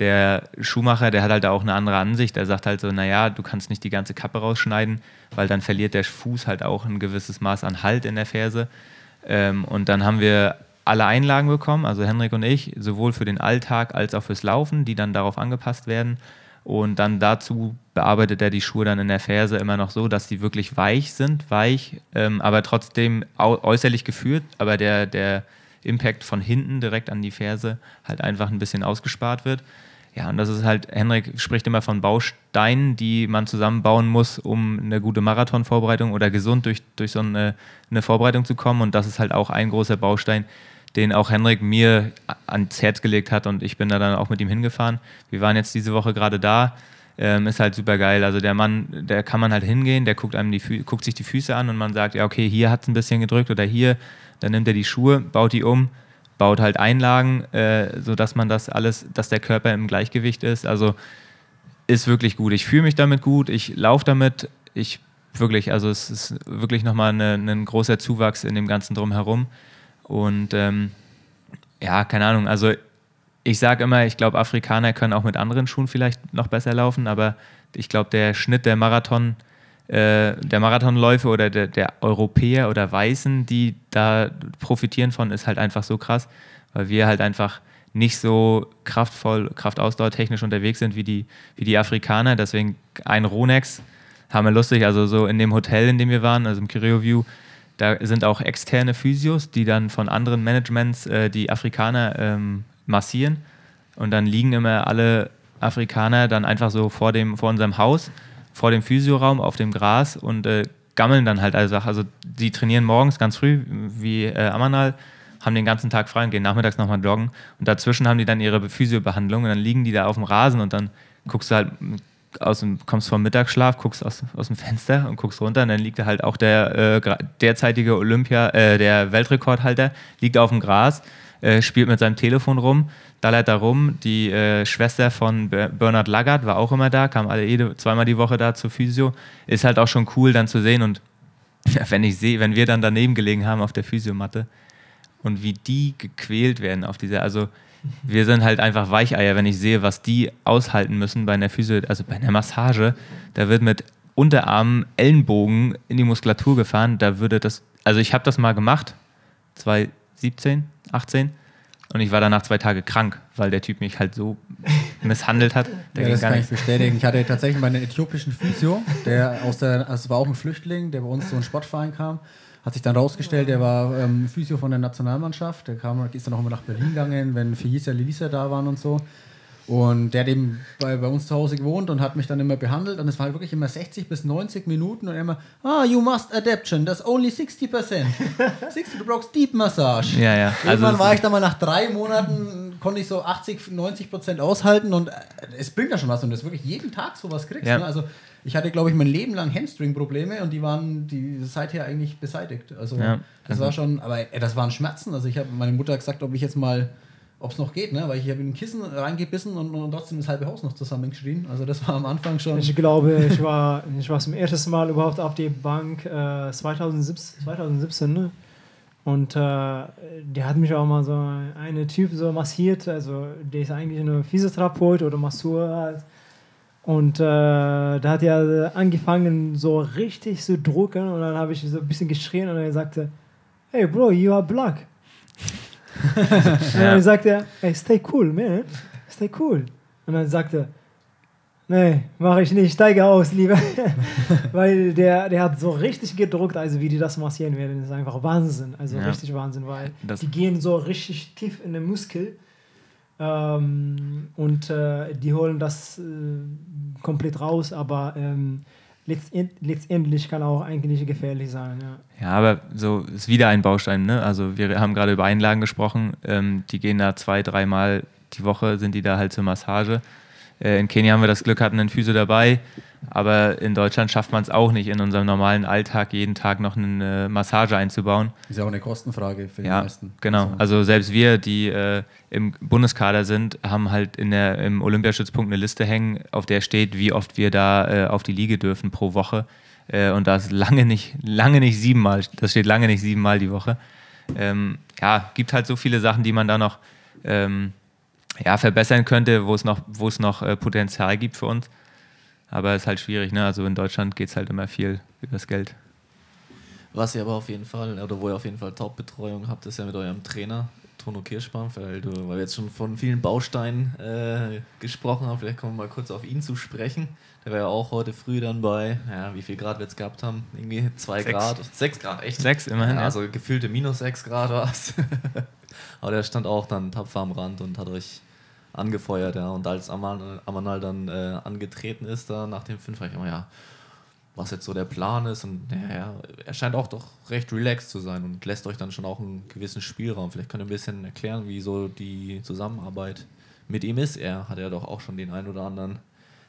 der Schuhmacher, der hat halt auch eine andere Ansicht. Er sagt halt so, naja, du kannst nicht die ganze Kappe rausschneiden, weil dann verliert der Fuß halt auch ein gewisses Maß an Halt in der Ferse. Ähm, und dann haben wir alle Einlagen bekommen, also Henrik und ich, sowohl für den Alltag als auch fürs Laufen, die dann darauf angepasst werden. Und dann dazu bearbeitet er die Schuhe dann in der Ferse immer noch so, dass sie wirklich weich sind, weich, ähm, aber trotzdem äußerlich geführt, aber der, der Impact von hinten direkt an die Ferse halt einfach ein bisschen ausgespart wird. Ja, und das ist halt, Henrik spricht immer von Bausteinen, die man zusammenbauen muss, um eine gute Marathonvorbereitung oder gesund durch, durch so eine, eine Vorbereitung zu kommen. Und das ist halt auch ein großer Baustein, den auch Henrik mir ans Herz gelegt hat und ich bin da dann auch mit ihm hingefahren. Wir waren jetzt diese Woche gerade da. Ähm, ist halt super geil. Also der Mann, der kann man halt hingehen, der guckt einem die guckt sich die Füße an und man sagt, ja, okay, hier hat es ein bisschen gedrückt oder hier, dann nimmt er die Schuhe, baut die um, baut halt Einlagen, äh, sodass man das alles, dass der Körper im Gleichgewicht ist. Also ist wirklich gut. Ich fühle mich damit gut, ich laufe damit. Ich wirklich, also es ist wirklich nochmal eine, ein großer Zuwachs in dem Ganzen drumherum. Und ähm, ja, keine Ahnung, also ich sage immer, ich glaube, Afrikaner können auch mit anderen Schuhen vielleicht noch besser laufen, aber ich glaube, der Schnitt der Marathon äh, der Marathonläufe oder der, der, Europäer oder Weißen, die da profitieren von, ist halt einfach so krass, weil wir halt einfach nicht so kraftvoll, kraftausdauertechnisch unterwegs sind wie die, wie die Afrikaner. Deswegen ein Ronex haben wir lustig, also so in dem Hotel, in dem wir waren, also im Curio View, da sind auch externe Physios, die dann von anderen Managements äh, die Afrikaner ähm, massieren. Und dann liegen immer alle Afrikaner dann einfach so vor, dem, vor unserem Haus vor dem Physioraum auf dem Gras und äh, gammeln dann halt also, also die trainieren morgens ganz früh wie äh, Amanal, haben den ganzen Tag frei und gehen nachmittags nochmal joggen. Und dazwischen haben die dann ihre Physiobehandlung und dann liegen die da auf dem Rasen und dann guckst du halt aus dem, kommst vom Mittagsschlaf, guckst aus, aus dem Fenster und guckst runter und dann liegt da halt auch der äh, derzeitige Olympia, äh, der Weltrekordhalter, liegt auf dem Gras, äh, spielt mit seinem Telefon rum, da rum. Die äh, Schwester von Bernhard Laggard war auch immer da, kam alle jede, zweimal die Woche da zur Physio. Ist halt auch schon cool dann zu sehen und *laughs* wenn ich sehe, wenn wir dann daneben gelegen haben auf der Physiomatte und wie die gequält werden auf dieser, also wir sind halt einfach Weicheier, wenn ich sehe, was die aushalten müssen bei einer Physio, also bei einer Massage, da wird mit Unterarmen, Ellenbogen in die Muskulatur gefahren, da würde das, also ich habe das mal gemacht, 2017, 18 und ich war danach zwei Tage krank, weil der Typ mich halt so misshandelt hat. *laughs* ja, das kann ich bestätigen. Ich hatte tatsächlich meinen äthiopischen Physio, der aus der, also war auch ein Flüchtling, der bei uns so einen Sportverein kam. Hat sich dann rausgestellt, der war ähm, Physio von der Nationalmannschaft. Der kam, ist dann auch immer nach Berlin gegangen, wenn Felicia Lelisa da waren und so. Und der hat eben bei, bei, uns zu Hause gewohnt und hat mich dann immer behandelt. Und es war halt wirklich immer 60 bis 90 Minuten und immer, ah, you must adaption, that's only 60%. 60, du brauchst Deep Massage. Ja, ja. Irgendwann also war ich dann mal nach drei Monaten konnte ich so 80, 90 Prozent aushalten und äh, es bringt ja schon was und das wirklich jeden Tag sowas kriegst. Ja. Ne? Also ich hatte, glaube ich, mein Leben lang Hamstring-Probleme und die waren die seither eigentlich beseitigt. Also Ja, das also- war schon, aber äh, das waren Schmerzen. Also ich habe meine Mutter gesagt, ob ich jetzt mal, ob es noch geht, ne? weil ich habe in ein Kissen reingebissen und, und trotzdem das halbe Haus noch zusammengeschrien. Also das war am Anfang schon. Ich glaube, ich war, ich war zum ersten Mal überhaupt auf die Bank äh, 2017, 2017 ne? und äh, der hat mich auch mal so eine Typ so massiert, also der ist eigentlich nur Physiotherapeut oder Masseur halt. Und äh, da hat er angefangen so richtig zu drucken und dann habe ich so ein bisschen geschrien und er sagte, hey Bro, you are black. *laughs* Und dann sagt er, hey, stay cool, man. Stay cool. Und dann sagt er, nee, mache ich nicht, steige aus, lieber. *laughs* weil der, der hat so richtig gedruckt, also wie die das massieren werden, ist einfach Wahnsinn. Also Ja. richtig Wahnsinn, weil Das- die gehen so richtig tief in den Muskel. Ähm, und äh, die holen das äh, komplett raus, aber ähm, letztendlich kann auch eigentlich gefährlich sein. Ja. Ja, aber so ist wieder ein Baustein. Ne? Also wir haben gerade über Einlagen gesprochen. Ähm, die gehen da zwei, dreimal die Woche, sind die da halt zur Massage. Äh, in Kenia haben wir das Glück, hatten einen Physio dabei. Aber in Deutschland schafft man es auch nicht, in unserem normalen Alltag jeden Tag noch eine Massage einzubauen. Ist ja auch eine Kostenfrage für die Ja, meisten. genau. Also selbst wir, die äh, im Bundeskader sind, haben halt in der, im Olympiastützpunkt eine Liste hängen, auf der steht, wie oft wir da äh, auf die Liege dürfen pro Woche. Äh, und da ist lange nicht, lange nicht siebenmal, das steht lange nicht siebenmal die Woche. Ähm, ja, gibt halt so viele Sachen, die man da noch ähm, ja, verbessern könnte, wo es noch, wo es noch äh, Potenzial gibt für uns. Aber es ist halt schwierig, ne? Also in Deutschland geht es halt immer viel über das Geld. Was ihr aber auf jeden Fall, oder wo ihr auf jeden Fall Top-Betreuung habt, ist ja mit eurem Trainer, Tono Kirschbaum, weil, du, weil wir jetzt schon von vielen Bausteinen äh, gesprochen haben. Vielleicht kommen wir mal kurz auf ihn zu sprechen. Der war ja auch heute früh dann bei, ja, wie viel Grad wir jetzt gehabt haben? Irgendwie zwei Sechs. Grad. Sechs Grad, echt? Sechs immerhin, Ja, ja. Also gefühlte minus sechs Grad war es. *laughs* aber der stand auch dann tapfer am Rand und hat euch angefeuert, ja. Und als Aman- Amanal dann äh, angetreten ist, da nach dem Fünf, war ich immer, ja, was jetzt so der Plan ist. Und ja, ja, er scheint auch doch recht relaxed zu sein und lässt euch dann schon auch einen gewissen Spielraum. Vielleicht könnt ihr ein bisschen erklären, wie so die Zusammenarbeit mit ihm ist. Er hat ja doch auch schon den einen oder anderen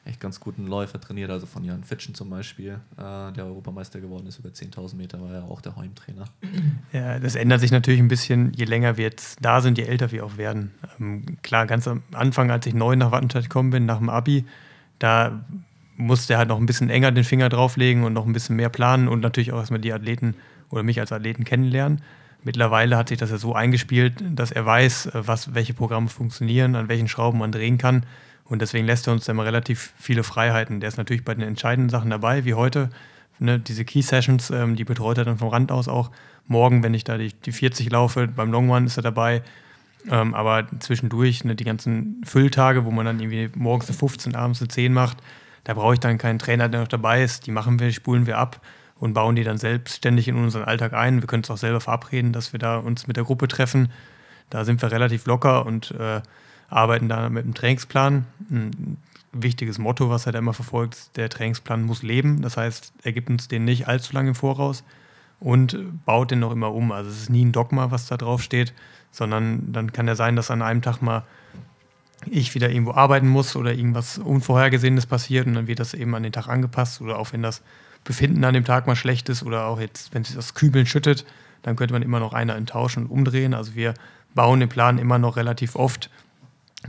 echt ganz guten Läufer trainiert, also von Jan Fitschen zum Beispiel, äh, der Europameister geworden ist, über 10.000 Meter war er auch der Heimtrainer. Ja, das ändert sich natürlich ein bisschen, je länger wir jetzt da sind, je älter wir auch werden. Ähm, klar, ganz am Anfang, als ich neu nach Wattenscheid gekommen bin, nach dem Abi, da musste er halt noch ein bisschen enger den Finger drauflegen und noch ein bisschen mehr planen und natürlich auch erstmal die Athleten oder mich als Athleten kennenlernen. Mittlerweile hat sich das ja so eingespielt, dass er weiß, äh, was, welche Programme funktionieren, an welchen Schrauben man drehen kann. Und deswegen lässt er uns immer relativ viele Freiheiten. Der ist natürlich bei den entscheidenden Sachen dabei, wie heute. Ne, diese Key Sessions, ähm, die betreut er dann vom Rand aus auch. Morgen, wenn ich da die, die 40 laufe, beim Long Run ist er dabei. Ähm, aber zwischendurch, ne, die ganzen Fülltage, wo man dann irgendwie morgens eine 15, abends eine 10 macht, da brauche ich dann keinen Trainer, der noch dabei ist. Die machen wir, spulen wir ab und bauen die dann selbstständig in unseren Alltag ein. Wir können es auch selber verabreden, dass wir da uns mit der Gruppe treffen. Da sind wir relativ locker und äh, arbeiten da mit einem Trainingsplan. Ein wichtiges Motto, was er da immer verfolgt, ist, der Trainingsplan muss leben. Das heißt, er gibt uns den nicht allzu lange im Voraus und baut den noch immer um. Also es ist nie ein Dogma, was da drauf steht, sondern dann kann ja sein, dass an einem Tag mal ich wieder irgendwo arbeiten muss oder irgendwas Unvorhergesehenes passiert und dann wird das eben an den Tag angepasst oder auch wenn das Befinden an dem Tag mal schlecht ist oder auch jetzt, wenn sich das Kübeln schüttet, dann könnte man immer noch einer enttauschen und umdrehen. Also wir bauen den Plan immer noch relativ oft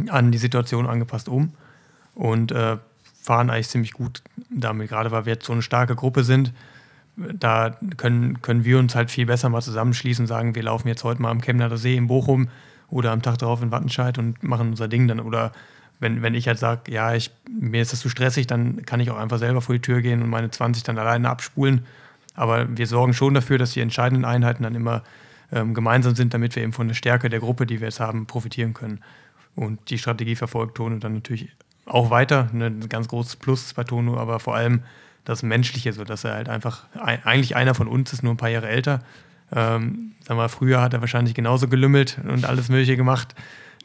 an die Situation angepasst um und äh, fahren eigentlich ziemlich gut damit, gerade weil wir jetzt so eine starke Gruppe sind. Da können, können wir uns halt viel besser mal zusammenschließen und sagen, wir laufen jetzt heute mal am Chemnader See in Bochum oder am Tag darauf in Wattenscheid und machen unser Ding dann. Oder wenn, wenn ich halt sage, ja, ich, mir ist das zu stressig, dann kann ich auch einfach selber vor die Tür gehen und meine 20 dann alleine abspulen. Aber wir sorgen schon dafür, dass die entscheidenden Einheiten dann immer ähm, gemeinsam sind, damit wir eben von der Stärke der Gruppe, die wir jetzt haben, profitieren können. Und die Strategie verfolgt Tono dann natürlich auch weiter. Ne, ein ganz großes Plus bei Tono, aber vor allem das Menschliche, so dass er halt einfach ein, eigentlich einer von uns ist, nur ein paar Jahre älter. Ähm, sagen wir, früher hat er wahrscheinlich genauso gelümmelt und alles Mögliche gemacht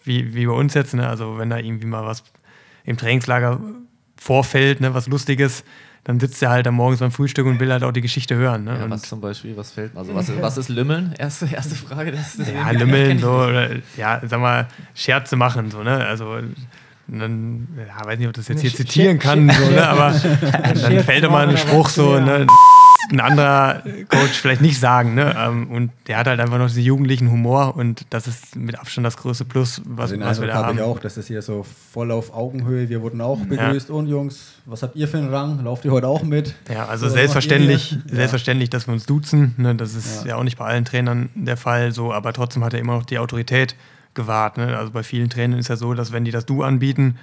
wie, wie bei uns jetzt. Ne? Also wenn da irgendwie mal was im Trainingslager vorfällt, ne, was Lustiges, dann sitzt er halt am Morgens beim Frühstück und will halt auch die Geschichte hören. Ne? Ja, und was zum Beispiel, was fällt? Also was, was ist Lümmeln? Erste, erste Frage. Das ja, *laughs* Lümmeln, so, oder, ja, sag mal, Scherze machen, so, ne? Also dann, ja, weiß nicht, ob das jetzt hier Sch- zitieren Sch- kann, Sch- so, ne? aber dann fällt doch mal ein Spruch so, ja. ne? *laughs* ein anderer Coach vielleicht nicht sagen. Ne? Ähm, Und der hat halt einfach noch diesen jugendlichen Humor und das ist mit Abstand das größte Plus, was, Also den was wir da habe haben. ich auch, das ist hier so voll auf Augenhöhe. Wir wurden auch begrüßt. Und Jungs, was habt ihr für einen Rang? Lauft ihr heute auch mit? Ja, also So, selbstverständlich, selbstverständlich, dass wir uns duzen. Ne? Das ist Ja. ja. auch nicht bei allen Trainern der Fall so, aber trotzdem hat er immer noch die Autorität gewahrt. Ne? Also bei vielen Trainern ist ja so, dass wenn die das Du anbieten,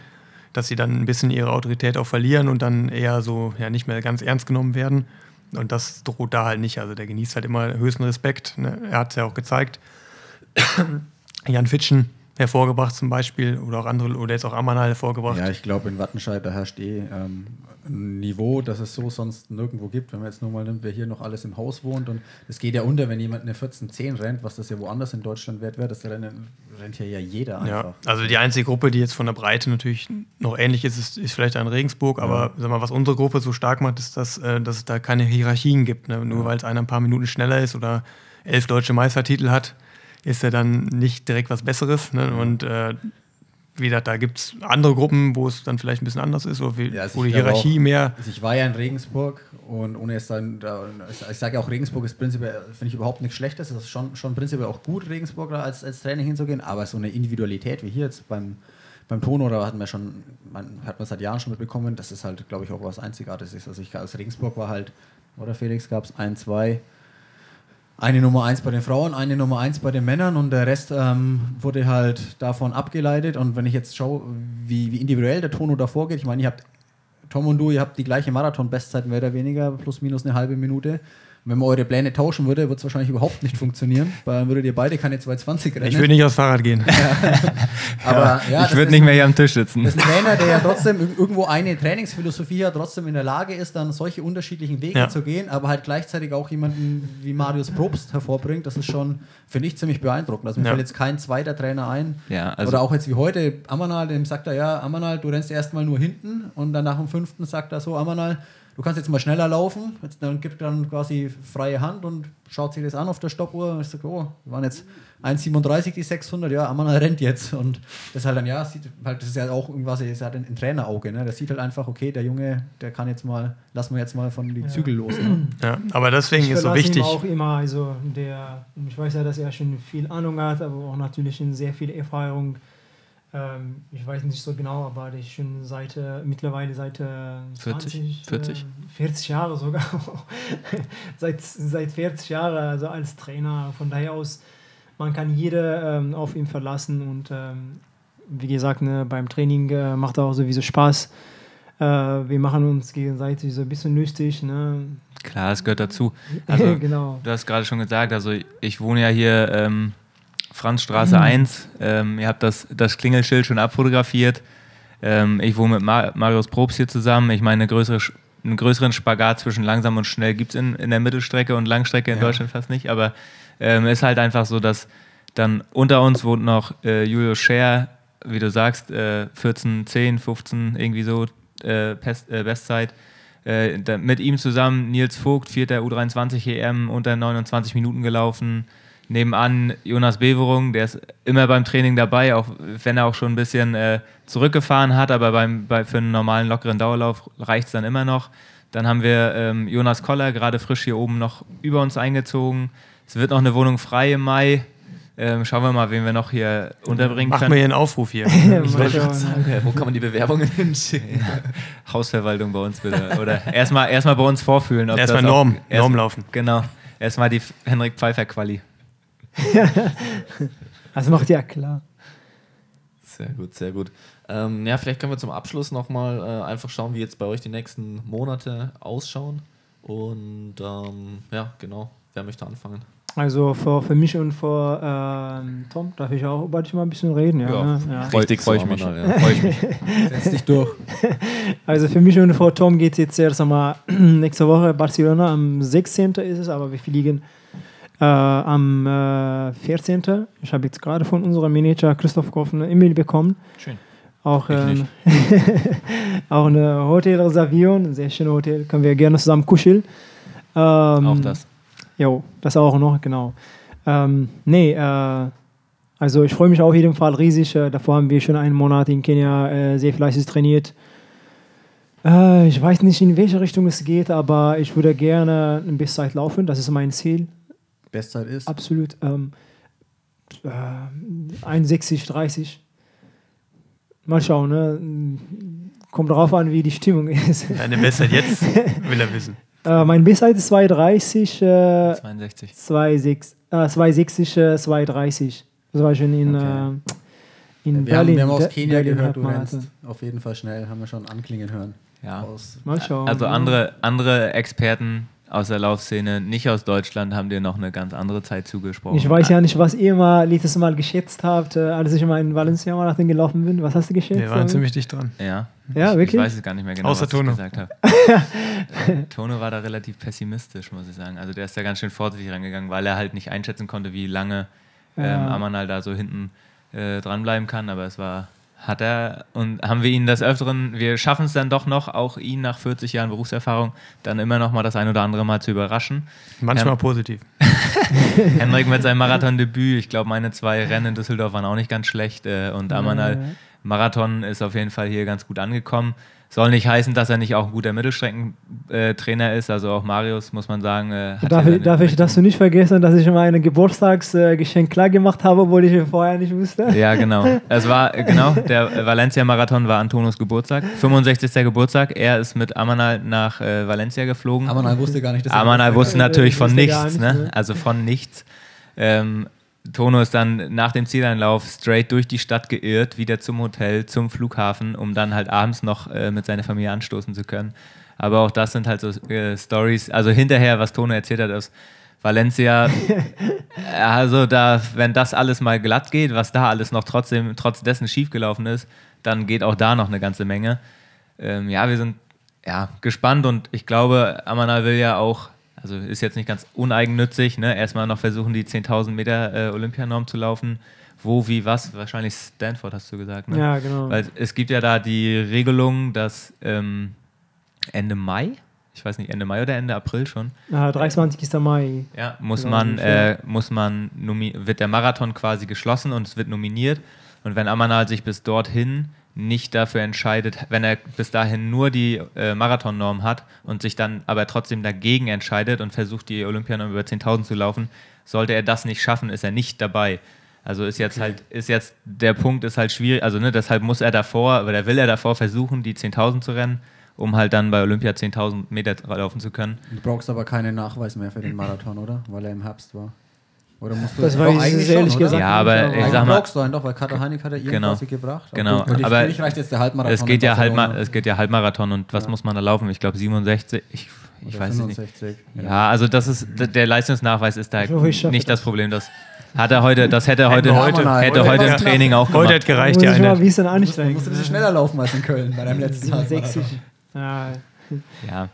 dass sie dann ein bisschen ihre Autorität auch verlieren und dann eher so ja nicht mehr ganz ernst genommen werden. Und das droht da halt nicht. Also der genießt halt immer höchsten Respekt. Ne? Er hat es ja auch gezeigt. *coughs* Jan Fitschen hervorgebracht zum Beispiel oder auch andere oder jetzt auch Amanal hervorgebracht. Ja, ich glaube, in Wattenscheid, da herrscht eh ähm, ein Niveau, das es so sonst nirgendwo gibt. Wenn man jetzt nur mal nimmt, wer hier noch alles im Haus wohnt. Und es geht ja unter, wenn jemand eine 14-10 rennt, was das ja woanders in Deutschland wert wäre. Das rennt ja jeder einfach. Ja, also die einzige Gruppe, die jetzt von der Breite natürlich noch ähnlich ist, ist, ist vielleicht ein Regensburg, aber sag mal, was unsere Gruppe so stark macht, ist, dass, äh, dass es da keine Hierarchien gibt. Ne? Nur weil es einer ein paar Minuten schneller ist oder elf deutsche Meistertitel hat, ist er dann nicht direkt was Besseres. Ne? Und äh, wie gesagt, da gibt es andere Gruppen, wo es dann vielleicht ein bisschen anders ist, oder wie, Ja, also wo die Hierarchie auch- mehr. Also ich war ja in Regensburg und ohne es dann, da, ich sage ja auch, Regensburg ist prinzipiell, finde ich überhaupt nichts Schlechtes. Es ist schon, schon prinzipiell auch gut, Regensburg als, als Training hinzugehen, aber so eine Individualität wie hier jetzt beim, beim Tono, da hatten wir schon, man, hat man seit Jahren schon mitbekommen, das ist halt, glaube ich, auch was Einzigartiges ist. Also ich aus Regensburg war halt, oder Felix, gab es ein, zwei, eine Nummer eins bei den Frauen, eine Nummer eins bei den Männern und der Rest ähm, wurde halt davon abgeleitet. Und wenn ich jetzt schaue, wie, wie individuell der Tono da vorgeht, ich meine, ihr habt Tom und du, ihr habt die gleiche Marathon-Bestzeit, mehr oder weniger, plus minus eine halbe Minute. Wenn man eure Pläne tauschen würde, würde es wahrscheinlich überhaupt nicht funktionieren, weil dann würdet ihr beide keine 220 rennen. Ich will nicht aufs Fahrrad gehen. *laughs* aber ja, ich würde nicht mehr hier am Tisch sitzen. das ist ein Trainer, der ja trotzdem ir- irgendwo eine Trainingsphilosophie hat, trotzdem in der Lage ist, dann solche unterschiedlichen Wege Ja. zu gehen, aber halt gleichzeitig auch jemanden wie Marius Probst hervorbringt. Das ist schon, finde ich, ziemlich beeindruckend. Also mir Ja. fällt jetzt kein zweiter Trainer ein. Ja, also- Oder auch jetzt wie heute, Amanal, dem sagt er, ja, Amanal, du rennst erstmal nur hinten und dann nach dem fünften sagt er so, Amanal, du kannst jetzt mal schneller laufen. Jetzt, dann gibt er dann quasi freie Hand und schaut sich das an auf der Stoppuhr. Und ich sage, oh, wir waren jetzt 1,37 die 600, ja, Amanal rennt jetzt. Und das ist halt dann, ja, sieht halt, das ist ja auch irgendwas, das ist halt ein, ein Trainerauge, ne? Der sieht halt einfach, okay, der Junge, der kann jetzt mal, lassen wir jetzt mal von die Zügel los. Ne? *clears throat* Ja, aber deswegen Ich ist so wichtig. Ihm auch immer, also der, ich weiß ja, dass er schon viel Ahnung hat, aber auch natürlich schon sehr viel Erfahrung. Ähm, ich weiß nicht so genau, aber ist schon seit äh, mittlerweile seit äh, 40? 20, 40? Äh, 40 Jahre sogar. *laughs* seit, seit 40 Jahren, also als Trainer. Von daher aus, man kann jeder ähm, auf ihn verlassen und ähm, wie gesagt, ne, beim Training äh, macht er auch sowieso Spaß. Äh, wir machen uns gegenseitig so ein bisschen lustig. Ne? Klar, es gehört dazu. *laughs* Also, genau. Du hast gerade schon gesagt, also ich wohne ja hier Franzstraße 1. Ähm, ihr habt das, das Klingelschild schon abfotografiert. Ähm, ich wohne mit Mar Marius Probst hier zusammen. Ich meine, eine größere, einen größeren Spagat zwischen langsam und schnell gibt es in, in der Mittelstrecke und Langstrecke in Ja. Deutschland fast nicht. Aber ähm, ist halt einfach so, dass dann unter uns wohnt noch äh, Julius Scher, wie du sagst, äh, 14, 10, 15, irgendwie so äh, Pest, äh, Bestzeit. Äh, da, mit ihm zusammen Nils Vogt, vierter U23 EM, unter 29 Minuten gelaufen. Nebenan Jonas Beverung, der ist immer beim Training dabei, auch wenn er auch schon ein bisschen äh, zurückgefahren hat, aber beim, bei, für einen normalen, lockeren Dauerlauf reicht es dann immer noch. Dann haben wir ähm, Jonas Koller, gerade frisch hier oben noch über uns eingezogen. Es wird noch eine Wohnung frei im Mai. Ähm, schauen wir mal, wen wir noch hier unterbringen Machen wir können. hier einen Aufruf hier. *laughs* Ich wollte gerade sagen, ja, wo kann man die Bewerbungen hinschicken? Hausverwaltung bei uns bitte. Oder erstmal erstmal bei uns vorfühlen. Erstmal auch- Norm, erst- Norm laufen. Genau. Erstmal die Henrik Pfeiffer Quali. Das *laughs* macht ja klar. Sehr gut, sehr gut. Ähm, ja, vielleicht können wir zum Abschluss nochmal äh, einfach schauen, wie jetzt bei euch die nächsten Monate ausschauen. Und ähm, ja, genau, wer möchte anfangen? Also für, für mich und für ähm, Tom darf ich auch bald mal ein bisschen reden. Ja, Ja. ne? ja. Richtig freu so, ich mich. Ja. *laughs* Freu ich mich. Setz dich durch. *laughs* Also für mich und für Tom geht es jetzt erst einmal *clears throat* nächste Woche Barcelona. Am 16. ist es, aber wir fliegen äh, am äh, 14. Ich habe jetzt gerade von unserem Manager Christoph Koff eine E-Mail bekommen. Schön. auch, ähm, *laughs* auch eine Hotelreservierung, ein sehr schönes Hotel, können wir gerne zusammen kuscheln. Ähm, Auch das. Jo, das auch noch, genau. Ähm, nee, äh, also ich freue mich auf jeden Fall riesig. Äh, davor haben wir schon einen Monat in Kenia äh, sehr fleißig trainiert. Äh, ich weiß nicht, in welche Richtung es geht, aber ich würde gerne eine Bestzeit laufen. Das ist mein Ziel. Bestzeit ist. Absolut. Ähm, äh, 61, 30. Mal schauen, ne? Kommt darauf an, wie die Stimmung ist. Deine Bestzeit jetzt *laughs* will er wissen. äh, mein Bestzeit ist 230, äh, 62. 260, äh, 260, äh, 230. Das war schon in, Okay. äh, in wir, haben, Berlin. wir haben aus Kenia Berlin gehört, du rennst auf jeden Fall schnell, haben wir schon anklingen hören. Ja. Aus, Mal schauen. Also ne? andere, andere Experten aus der Laufszene, nicht aus Deutschland, haben dir noch eine ganz andere Zeit zugesprochen. Ich weiß ja nicht, was ihr mal letztes Mal geschätzt habt, äh, als ich mal in Valencia Marathon gelaufen bin. Was hast du geschätzt? Wir waren David? ziemlich dicht dran. Ja, Ja, ich, wirklich? Ich weiß es gar nicht mehr genau, Außer was Tono. ich gesagt habe. *laughs* Äh, Tono war da relativ pessimistisch, muss ich sagen. Also der ist da ganz schön vorsichtig rangegangen, weil er halt nicht einschätzen konnte, wie lange ähm, Ja. Amanal da so hinten äh, dranbleiben kann. Aber es war, hat er und haben wir ihn des Öfteren, wir schaffen es dann doch noch, auch ihn nach 40 Jahren Berufserfahrung, dann immer noch mal das ein oder andere Mal zu überraschen. Manchmal Ja. positiv. *laughs* Henrik mit seinem Marathondebüt, ich glaube, meine zwei Rennen in Düsseldorf waren auch nicht ganz schlecht. Äh, und Amanal Marathon ist auf jeden Fall hier ganz gut angekommen. Soll nicht heißen, dass er nicht auch ein guter Mittelstreckentrainer ist. Also auch Marius, muss man sagen. Äh, hat Darf, ich, darf ich das du nicht vergessen, dass ich mein Geburtstagsgeschenk klar gemacht habe, obwohl ich vorher nicht wusste? Ja, genau. *laughs* Es war, äh, genau, der Valencia-Marathon war Antonos Geburtstag. 65. Geburtstag. Er ist mit Amanal nach äh, Valencia geflogen. Amanal wusste gar nicht, dass er Amanal wusste natürlich von Wusste gar nichts, nicht, ne? ne? Also von nichts. Ähm, Tono ist dann nach dem Zieleinlauf straight durch die Stadt geirrt, wieder zum Hotel, zum Flughafen, um dann halt abends noch äh, mit seiner Familie anstoßen zu können. Aber auch das sind halt so äh, Stories. Also hinterher, was Tono erzählt hat aus Valencia, *laughs* also da, wenn das alles mal glatt geht, was da alles noch trotzdem, trotz dessen schiefgelaufen ist, dann geht auch da noch eine ganze Menge. Ähm, ja, wir sind ja, gespannt und ich glaube, Amanal will ja auch, also ist jetzt nicht ganz uneigennützig, ne? erstmal noch versuchen, die 10.000 Meter äh, Olympianorm zu laufen. Wo, wie, was? Wahrscheinlich Stanford, hast du gesagt. Ne? Ja, genau. Weil es gibt ja da die Regelung, dass ähm, Ende Mai, ich weiß nicht, Ende Mai oder Ende April schon, Ja, 23. Mai. ja, muss Ja, man, äh, muss man wird der Marathon quasi geschlossen und es wird nominiert. Und wenn Amanal sich bis dorthin nicht dafür entscheidet, wenn er bis dahin nur die äh, Marathonnorm hat und sich dann aber trotzdem dagegen entscheidet und versucht, die Olympianorm über 10.000 zu laufen, sollte er das nicht schaffen, ist er nicht dabei. Also ist jetzt halt, ist jetzt, der Punkt ist halt schwierig, also ne, deshalb muss er davor, oder will er davor versuchen, die 10.000 zu rennen, um halt dann bei Olympia 10.000 Meter laufen zu können. Du brauchst aber keinen Nachweis mehr für den Marathon, oder? Weil er im Herbst war. Oder musst du Das Doch, weiß ich eigentlich ehrlich schon, oder? gesagt Ja, aber ich sag mal- brauchst du einen doch, weil Kato Heinig hat er ihn Genau. gebracht. Genau, Und aber dich reicht jetzt der Halbmarathon. Es geht, ja Halbma es geht ja Halbmarathon und was Ja. muss man da laufen? Ich glaube 67. Ich, ich weiß es nicht. 65. Ja, also das ist der Leistungsnachweis ist da Ich hoffe, ich nicht das Problem. Das hat er heute, das hätte er heute, heute, heute. hätte Heute heute im Training auch Heute gemacht. hat gereicht, ich mal ein eine. bisschen Du musst ein bisschen schneller laufen als in Köln bei deinem letzten 67. Halbmarathon. Ja, Ja,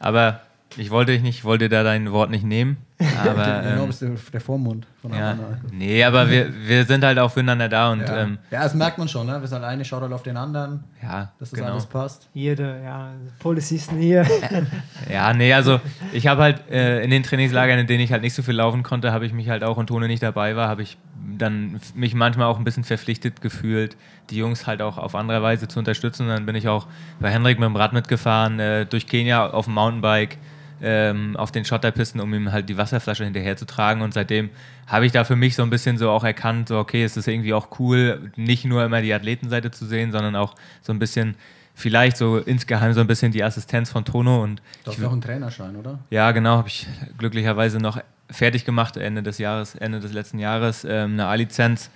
aber ich wollte dich nicht, wollte da dein Wort nicht nehmen. Aber Genau, ähm, bist du der Vormund von ja, Amanal. nee, aber wir, wir sind halt auch füreinander da und Ja. ähm, ja, das merkt man schon, ne? Wir sind alleine, schaut halt auf den anderen, ja, dass das genau. alles passt. jede, ja, Polizisten hier. *laughs* Ja, nee, also ich habe halt äh, in den Trainingslagern, in denen ich halt nicht so viel laufen konnte, habe ich mich halt auch und Tone nicht dabei war, habe ich dann mich manchmal auch ein bisschen verpflichtet gefühlt, die Jungs halt auch auf andere Weise zu unterstützen. Dann bin ich auch bei Henrik mit dem Rad mitgefahren, äh, durch Kenia auf dem Mountainbike, ähm, auf den Schotterpisten, um ihm halt die Wasserflasche hinterher zu tragen. Und seitdem habe ich da für mich so ein bisschen so auch erkannt, so okay, es ist irgendwie auch cool, nicht nur immer die Athletenseite zu sehen, sondern auch so ein bisschen, vielleicht so insgeheim so ein bisschen die Assistenz von Tono und hast ja auch einen Trainerschein, oder? ja, genau, habe ich glücklicherweise noch fertig gemacht Ende des Jahres, Ende des letzten Jahres, ähm, eine A-Lizenz.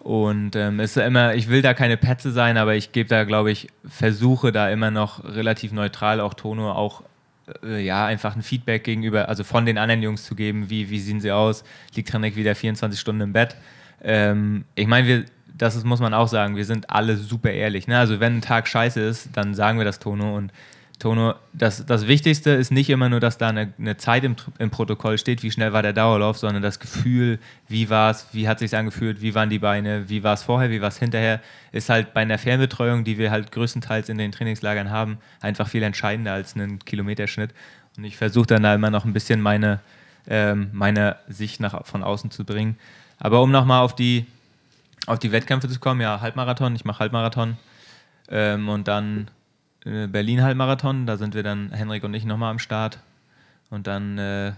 Und ähm, ist immer, ich will da keine Petze sein, aber ich gebe da, glaube ich, versuche da immer noch relativ neutral auch Tono auch ja, einfach ein Feedback gegenüber, also von den anderen Jungs zu geben, wie, wie sehen sie aus, liegt Renek wieder 24 Stunden im Bett. Ähm, ich meine, wir, das ist, muss man auch sagen, wir sind alle super ehrlich. Ne? Also wenn ein Tag scheiße ist, dann sagen wir das Tono und Tono, das, das Wichtigste ist nicht immer nur, dass da eine, eine Zeit im, im Protokoll steht, wie schnell war der Dauerlauf, sondern das Gefühl, wie war es, wie hat es sich angefühlt, wie waren die Beine, wie war es vorher, wie war es hinterher, ist halt bei einer Fernbetreuung, die wir halt größtenteils in den Trainingslagern haben, einfach viel entscheidender als einen Kilometerschnitt. Und ich versuche dann da immer noch ein bisschen meine, ähm, meine Sicht nach, von außen zu bringen. Aber um nochmal auf die, auf die Wettkämpfe zu kommen, ja, Halbmarathon, ich mache Halbmarathon ähm, und dann Berlin-Halbmarathon, da sind wir dann, Henrik und ich, nochmal am Start. Und dann äh,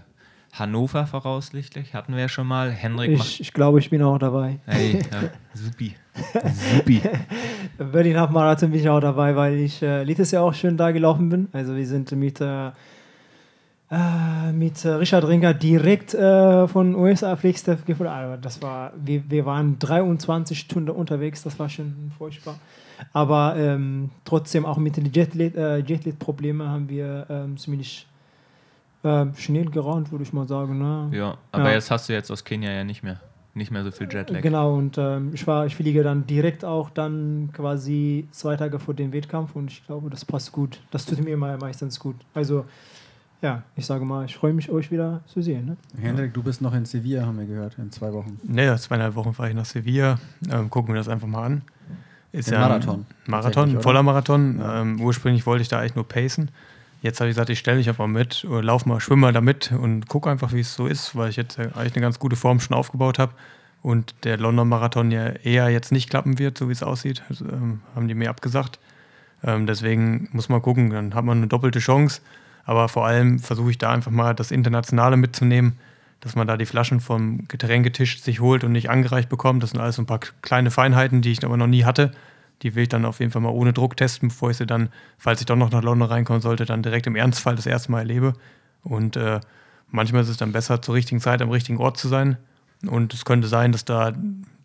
Hannover voraussichtlich, hatten wir ja schon mal. Henrik ich, ich glaube, ich bin auch dabei. Hey, ja, *laughs* supi. supi. *laughs* Berlin-Halbmarathon bin ich auch dabei, weil ich äh, letztes Jahr auch schön da gelaufen bin. Also wir sind mit, äh, äh mit äh, Richard Ringer direkt äh, von USA Flagstaff gefahren. Also das war, wir, wir waren 23 Stunden unterwegs, das war schon furchtbar. Aber ähm, trotzdem auch mit den Jetlit-Problemen äh, haben wir ähm, ziemlich äh, schnell gerannt, würde ich mal sagen. Ne? Ja, aber ja. jetzt hast du jetzt aus Kenia ja nicht mehr. Nicht mehr so viel Jetlag. Genau, und ähm, ich, war, ich fliege dann direkt auch dann quasi zwei Tage vor dem Wettkampf und ich glaube, das passt gut. Das tut mir immer meistens gut. Also, ja, ich sage mal, ich freue mich, euch wieder zu sehen. Ne? Hendrik, du bist noch in Sevilla, haben wir gehört, in zwei Wochen. Naja, zweieinhalb Wochen fahre ich nach Sevilla. Ähm, gucken wir das einfach mal an. Ist ja Marathon. Marathon, ein voller Marathon. Ähm, ursprünglich wollte ich da eigentlich nur pacen. Jetzt habe ich gesagt, ich stelle mich einfach mit, oder lauf mal, schwimme mal damit und gucke einfach, wie es so ist, weil ich jetzt eigentlich eine ganz gute Form schon aufgebaut habe und der London Marathon ja eher jetzt nicht klappen wird, so wie es aussieht. Also, ähm, haben die mir abgesagt. Ähm, deswegen muss man gucken, dann hat man eine doppelte Chance. Aber vor allem versuche ich da einfach mal das Internationale mitzunehmen dass man da die Flaschen vom Getränketisch sich holt und nicht angereicht bekommt. Das sind alles so ein paar kleine Feinheiten, die ich aber noch nie hatte. Die will ich dann auf jeden Fall mal ohne Druck testen, bevor ich sie dann, falls ich doch noch nach London reinkommen sollte, dann direkt im Ernstfall das erste Mal erlebe. Und äh, manchmal ist es dann besser, zur richtigen Zeit am richtigen Ort zu sein. Und es könnte sein, dass da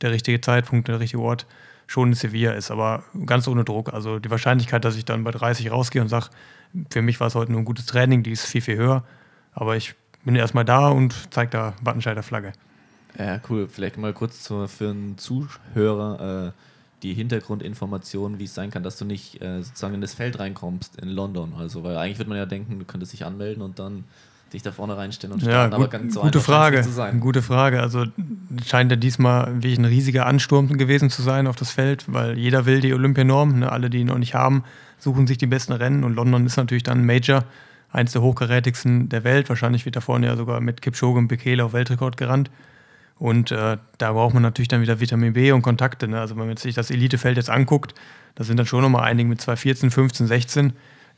der richtige Zeitpunkt, der richtige Ort schon in Sevilla ist, aber ganz ohne Druck. Also die Wahrscheinlichkeit, dass ich dann bei 30 rausgehe und sage, für mich war es heute nur ein gutes Training, die ist viel, viel höher. Aber ich bin erstmal da und zeige da Wattenscheider Flagge. Ja, cool. Vielleicht mal kurz zu, für einen Zuhörer äh, die Hintergrundinformationen, wie es sein kann, dass du nicht äh, sozusagen in das Feld reinkommst in London. Also, weil eigentlich würde man ja denken, du könntest dich anmelden und dann dich da vorne reinstellen und starten, ja, gut, aber ganz so gute Frage. Zu sein. Gute Frage. Also scheint ja diesmal wirklich ein riesiger Ansturm gewesen zu sein auf das Feld, weil jeder will die Olympianorm. Ne? Alle, die ihn noch nicht haben, suchen sich die besten Rennen und London ist natürlich dann ein Major eins der hochkarätigsten der Welt. Wahrscheinlich wird da vorne ja sogar mit Kipchoge und Bekele auf Weltrekord gerannt. Und äh, da braucht man natürlich dann wieder Vitamin B und Kontakte. Ne? Also wenn man sich das Elitefeld jetzt anguckt, da sind dann schon nochmal einige mit 214, 15, 16,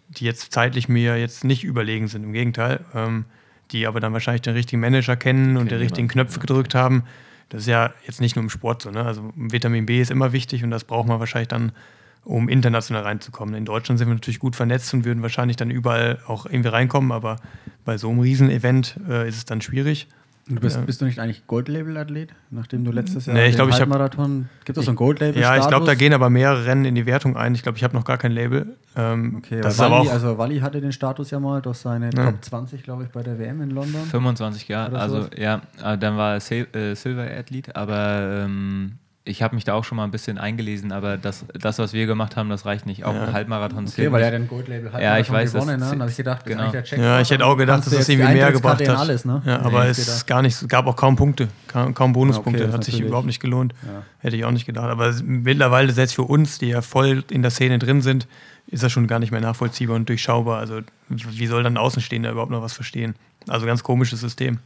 die jetzt zeitlich mir jetzt nicht überlegen sind. Im Gegenteil, ähm, die aber dann wahrscheinlich den richtigen Manager kennen und die richtigen Knöpfe gedrückt haben. Das ist ja jetzt nicht nur im Sport so. Ne? Also Vitamin B ist immer wichtig und das braucht man wahrscheinlich dann um international reinzukommen. In Deutschland sind wir natürlich gut vernetzt und würden wahrscheinlich dann überall auch irgendwie reinkommen, aber bei so einem Riesenevent äh, ist es dann schwierig. Du bist, bist, du nicht eigentlich Goldlabel-Athlet, nachdem du letztes Jahr nee, ich glaub, ich Marathon gibt es so ein Goldlabel? Ja, ich glaube, da gehen aber mehrere Rennen in die Wertung ein. Ich glaube, ich habe noch gar kein Label. Ähm, okay, das Wally, aber auch also Wally hatte den Status ja mal durch seine ja. Top 20, glaube ich, bei der WM in London. 25, ja. Also ja, dann war er Sil äh, Silver Athlet, aber ähm, ich habe mich da auch schon mal ein bisschen eingelesen, aber das, das was wir gemacht haben, das reicht nicht. Auch ja. ein Halbmarathon Okay, weil er den Goldlabel Halbmarathon ja, ich weiß, gewonnen hat. Ne? habe ich gedacht, genau. Ja, ich hätte auch gedacht, dass es irgendwie mehr gebracht hat. Alles, ne? Ja, aber nee, es gar nicht, gab auch kaum Punkte, kaum, kaum Bonuspunkte. Ja, okay, hat sich überhaupt nicht gelohnt. Ja. Hätte ich auch nicht gedacht. Aber mittlerweile, selbst für uns, die ja voll in der Szene drin sind, ist das schon gar nicht mehr nachvollziehbar und durchschaubar. Also wie soll dann Außenstehender überhaupt noch was verstehen? Also ganz komisches System.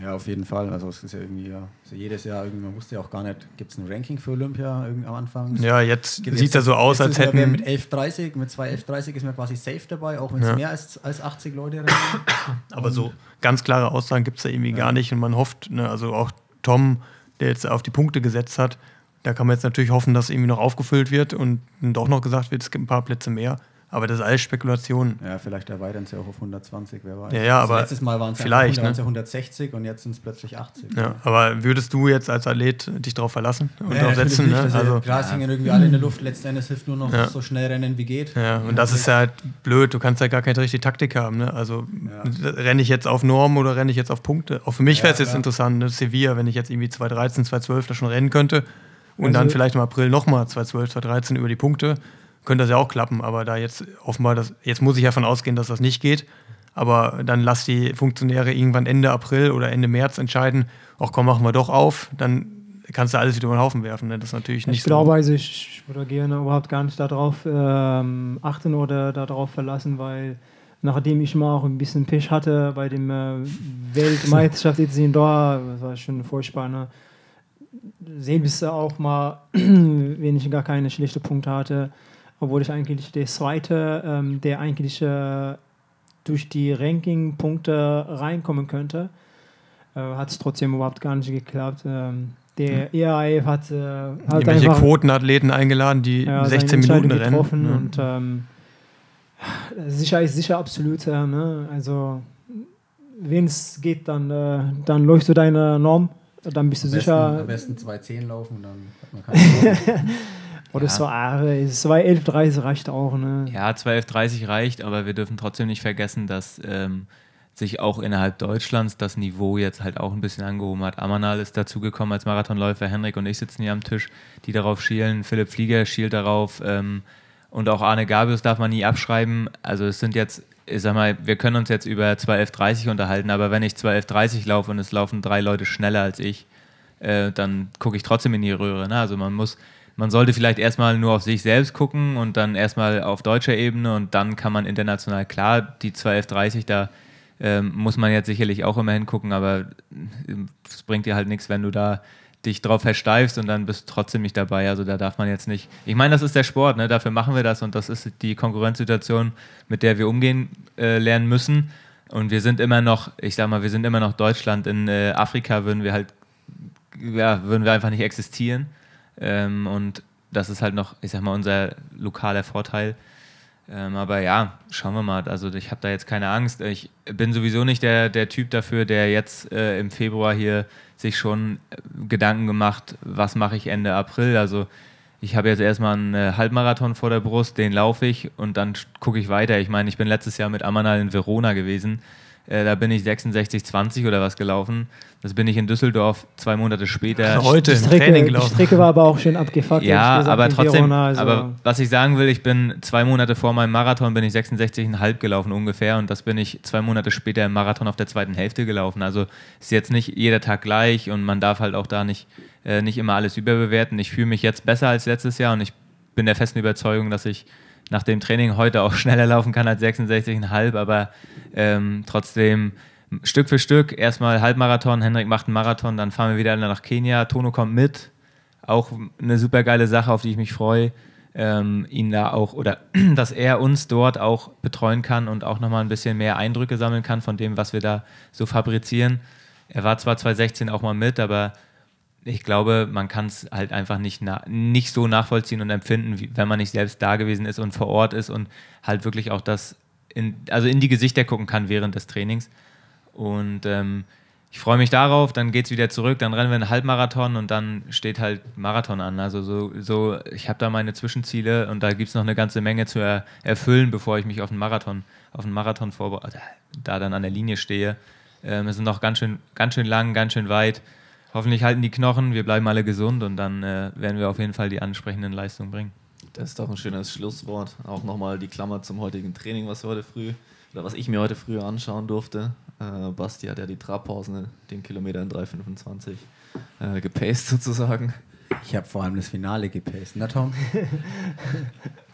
Ja, auf jeden Fall. Also es ist ja irgendwie ja, also jedes Jahr irgendwie, man wusste ja auch gar nicht, gibt es ein Ranking für Olympia am Anfang? Ja, jetzt sieht es ja so aus, als hätten... Mit 11.30, mit 2 11.30 ist man quasi safe dabei, auch wenn es ja. mehr als, als 80 Leute rennen. *coughs* Aber so ganz klare Aussagen gibt es da irgendwie ja. gar nicht und man hofft, ne, also auch Tom, der jetzt auf die Punkte gesetzt hat, da kann man jetzt natürlich hoffen, dass irgendwie noch aufgefüllt wird und doch noch gesagt wird, es gibt ein paar Plätze mehr. Aber das ist alles Spekulation. Ja, vielleicht erweitern sie auch auf 120, wer weiß. Ja, ja, also aber letztes Mal waren es vielleicht, ja, ne? 160 und jetzt sind es plötzlich 80. Ja, aber würdest du jetzt als Athlet dich darauf verlassen und ja, darauf setzen? Ne? Also, klar, es hängen irgendwie alle in der Luft. Letzten Endes hilft nur noch ja. so schnell rennen, wie geht. Ja, und das ist ja halt blöd. Du kannst ja gar keine richtige Taktik haben. Ne? Also renne ich jetzt auf Norm oder renne ich jetzt auf Punkte? Auch für mich wäre es jetzt interessant, ne? Sevilla, wenn ich jetzt irgendwie 213, 212 da schon rennen könnte und also, dann vielleicht im April nochmal 212, 213 über die Punkte könnte das ja auch klappen, aber da jetzt offenbar, das, jetzt muss ich davon ausgehen, dass das nicht geht. Aber dann lass die Funktionäre irgendwann Ende April oder Ende März entscheiden, ach komm, machen wir doch auf, dann kannst du alles wieder über den Haufen werfen. Ne? Das ist natürlich nicht ich glaube, also ich würde gerne überhaupt gar nicht darauf ähm, achten oder darauf verlassen, weil nachdem ich mal auch ein bisschen Pech hatte bei dem äh, Weltmeisterschaft jetzt in Doha, das war schon furchtbar. Ne? Selbst auch mal, *clears throat* wenn ich gar keine schlechten Punkte hatte, obwohl ich eigentlich der Zweite, ähm, der eigentlich äh, durch die Ranking-Punkte reinkommen könnte, äh, hat es trotzdem überhaupt gar nicht geklappt. Ähm, der EAF hat, äh, hat Irgendwelche Quotenathleten eingeladen, die ja, 16 Minuten rennen. Getroffen ja. Und ähm, sicher ist sicher absolut. Ne? Also, wenn es geht, dann, äh, dann läufst du deine Norm. Dann bist du am sicher. Besten, am besten 2.10 laufen, dann hat man keine *laughs* Oder ja. so, ah, 2.11.30 reicht auch. Ne? Ja, 2.11.30 reicht, aber wir dürfen trotzdem nicht vergessen, dass ähm, sich auch innerhalb Deutschlands das Niveau jetzt halt auch ein bisschen angehoben hat. Amanal ist dazugekommen als Marathonläufer, Henrik und ich sitzen hier am Tisch, die darauf schielen. Philipp Flieger schielt darauf ähm, und auch Arne Gabius darf man nie abschreiben. Also es sind jetzt, ich sag mal, wir können uns jetzt über 2.11.30 unterhalten, aber wenn ich 2.11.30 laufe und es laufen drei Leute schneller als ich, äh, dann gucke ich trotzdem in die Röhre. Ne? Also man muss man sollte vielleicht erstmal nur auf sich selbst gucken und dann erstmal auf deutscher Ebene und dann kann man international, klar, die 1230, da ähm, muss man jetzt sicherlich auch immer hingucken, aber es bringt dir halt nichts, wenn du da dich drauf versteifst und dann bist du trotzdem nicht dabei. Also da darf man jetzt nicht. Ich meine, das ist der Sport, ne? dafür machen wir das und das ist die Konkurrenzsituation, mit der wir umgehen äh, lernen müssen. Und wir sind immer noch, ich sag mal, wir sind immer noch Deutschland. In äh, Afrika würden wir halt, ja, würden wir einfach nicht existieren. Ähm, und das ist halt noch, ich sag mal, unser lokaler Vorteil. Ähm, aber ja, schauen wir mal. Also ich habe da jetzt keine Angst. Ich bin sowieso nicht der, der Typ dafür, der jetzt äh, im Februar hier sich schon äh, Gedanken gemacht, was mache ich Ende April. Also ich habe jetzt erstmal einen äh, Halbmarathon vor der Brust, den laufe ich und dann gucke ich weiter. Ich meine, ich bin letztes Jahr mit Amanal in Verona gewesen. Äh, da bin ich 66,20 oder was gelaufen. Das bin ich in Düsseldorf zwei Monate später. Heute im Training gelaufen. Die Strecke war aber auch schön abgefuckt. Ja, aber trotzdem. Verona, also aber was ich sagen will, ich bin zwei Monate vor meinem Marathon bin ich 66,5 gelaufen ungefähr und das bin ich zwei Monate später im Marathon auf der zweiten Hälfte gelaufen. Also ist jetzt nicht jeder Tag gleich und man darf halt auch da nicht, äh, nicht immer alles überbewerten. Ich fühle mich jetzt besser als letztes Jahr und ich bin der festen Überzeugung, dass ich nach dem Training heute auch *laughs* schneller laufen kann als 66,5, aber ähm, trotzdem Stück für Stück. Erstmal Halbmarathon, Henrik macht einen Marathon, dann fahren wir wieder nach Kenia. Tono kommt mit. Auch eine super geile Sache, auf die ich mich freue. Ähm, ihn da auch oder *clears throat* dass er uns dort auch betreuen kann und auch nochmal ein bisschen mehr Eindrücke sammeln kann von dem, was wir da so fabrizieren. Er war zwar 2016 auch mal mit, aber ich glaube, man kann es halt einfach nicht, nicht so nachvollziehen und empfinden, wie, wenn man nicht selbst da gewesen ist und vor Ort ist und halt wirklich auch das, in, also in die Gesichter gucken kann während des Trainings. Und ähm, ich freue mich darauf, dann geht es wieder zurück, dann rennen wir einen Halbmarathon und dann steht halt Marathon an. Also so, so ich habe da meine Zwischenziele und da gibt es noch eine ganze Menge zu er erfüllen, bevor ich mich auf einen Marathon, auf einen Marathon vorbereite, da dann an der Linie stehe. Ähm, es sind noch ganz schön, ganz schön lang, ganz schön weit. Hoffentlich halten die Knochen, wir bleiben alle gesund und dann äh, werden wir auf jeden Fall die ansprechenden Leistungen bringen. Das ist doch ein schönes Schlusswort. Auch nochmal die Klammer zum heutigen Training, was wir heute früh oder was ich mir heute früher anschauen durfte. Äh, Basti hat ja die Trabpausen, den Kilometer in 3,25 äh, gepaced sozusagen. Ich habe vor allem das Finale gepaced, ne Tom?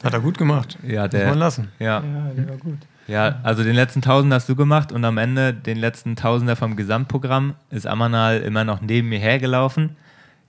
Hat er gut gemacht. Ja, der. Muss man lassen. Ja. ja, der war gut. Ja, also den letzten Tausender hast du gemacht und am Ende den letzten Tausender vom Gesamtprogramm ist Amanal immer noch neben mir hergelaufen.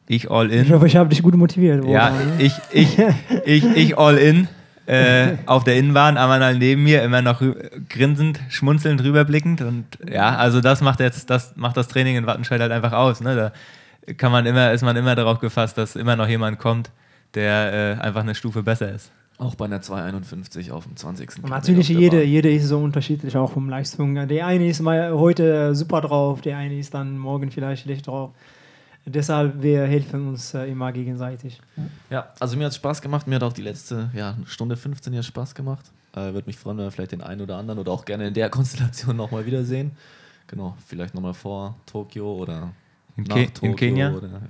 Ich all in. Ich hoffe, ich habe dich gut motiviert. Ja, ich, ich, ich, ich all in äh, auf der Innenbahn, Amanal neben mir, immer noch grinsend, schmunzelnd, rüberblickend. Und ja, also das macht jetzt, das macht das Training in Wattenscheid halt einfach aus. Ne? Da kann man immer, ist man immer darauf gefasst, dass immer noch jemand kommt, der äh, einfach eine Stufe besser ist. Auch bei einer 251 auf dem 20. Und natürlich, jede, jede ist so unterschiedlich, auch vom Leistung. Der eine ist mal heute super drauf, der eine ist dann morgen vielleicht schlecht drauf. Deshalb, wir helfen uns äh, immer gegenseitig. Ja, also mir hat es Spaß gemacht. Mir hat auch die letzte ja, Stunde 15 hier Spaß gemacht. Äh, Würde mich freuen, wenn wir vielleicht den einen oder anderen oder auch gerne in der *laughs* Konstellation nochmal wiedersehen. Genau, vielleicht nochmal vor Tokio oder in, Ke in Kenia. Oder,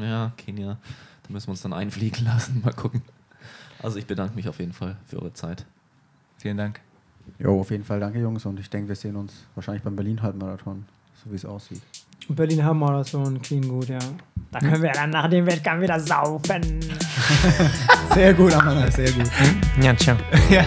ja, Kenia. Da müssen wir uns dann einfliegen lassen. Mal gucken. Also ich bedanke mich auf jeden Fall für eure Zeit. Vielen Dank. Jo, auf jeden Fall danke, Jungs. Und ich denke, wir sehen uns wahrscheinlich beim Berlin-Halbmarathon, so wie es aussieht. Berlin Halbmarathon klingt gut, ja. Da können wir dann nach dem Wettkampf wieder saufen. *laughs* Sehr gut, Amanda, sehr gut. Ja, tja. *laughs* ja,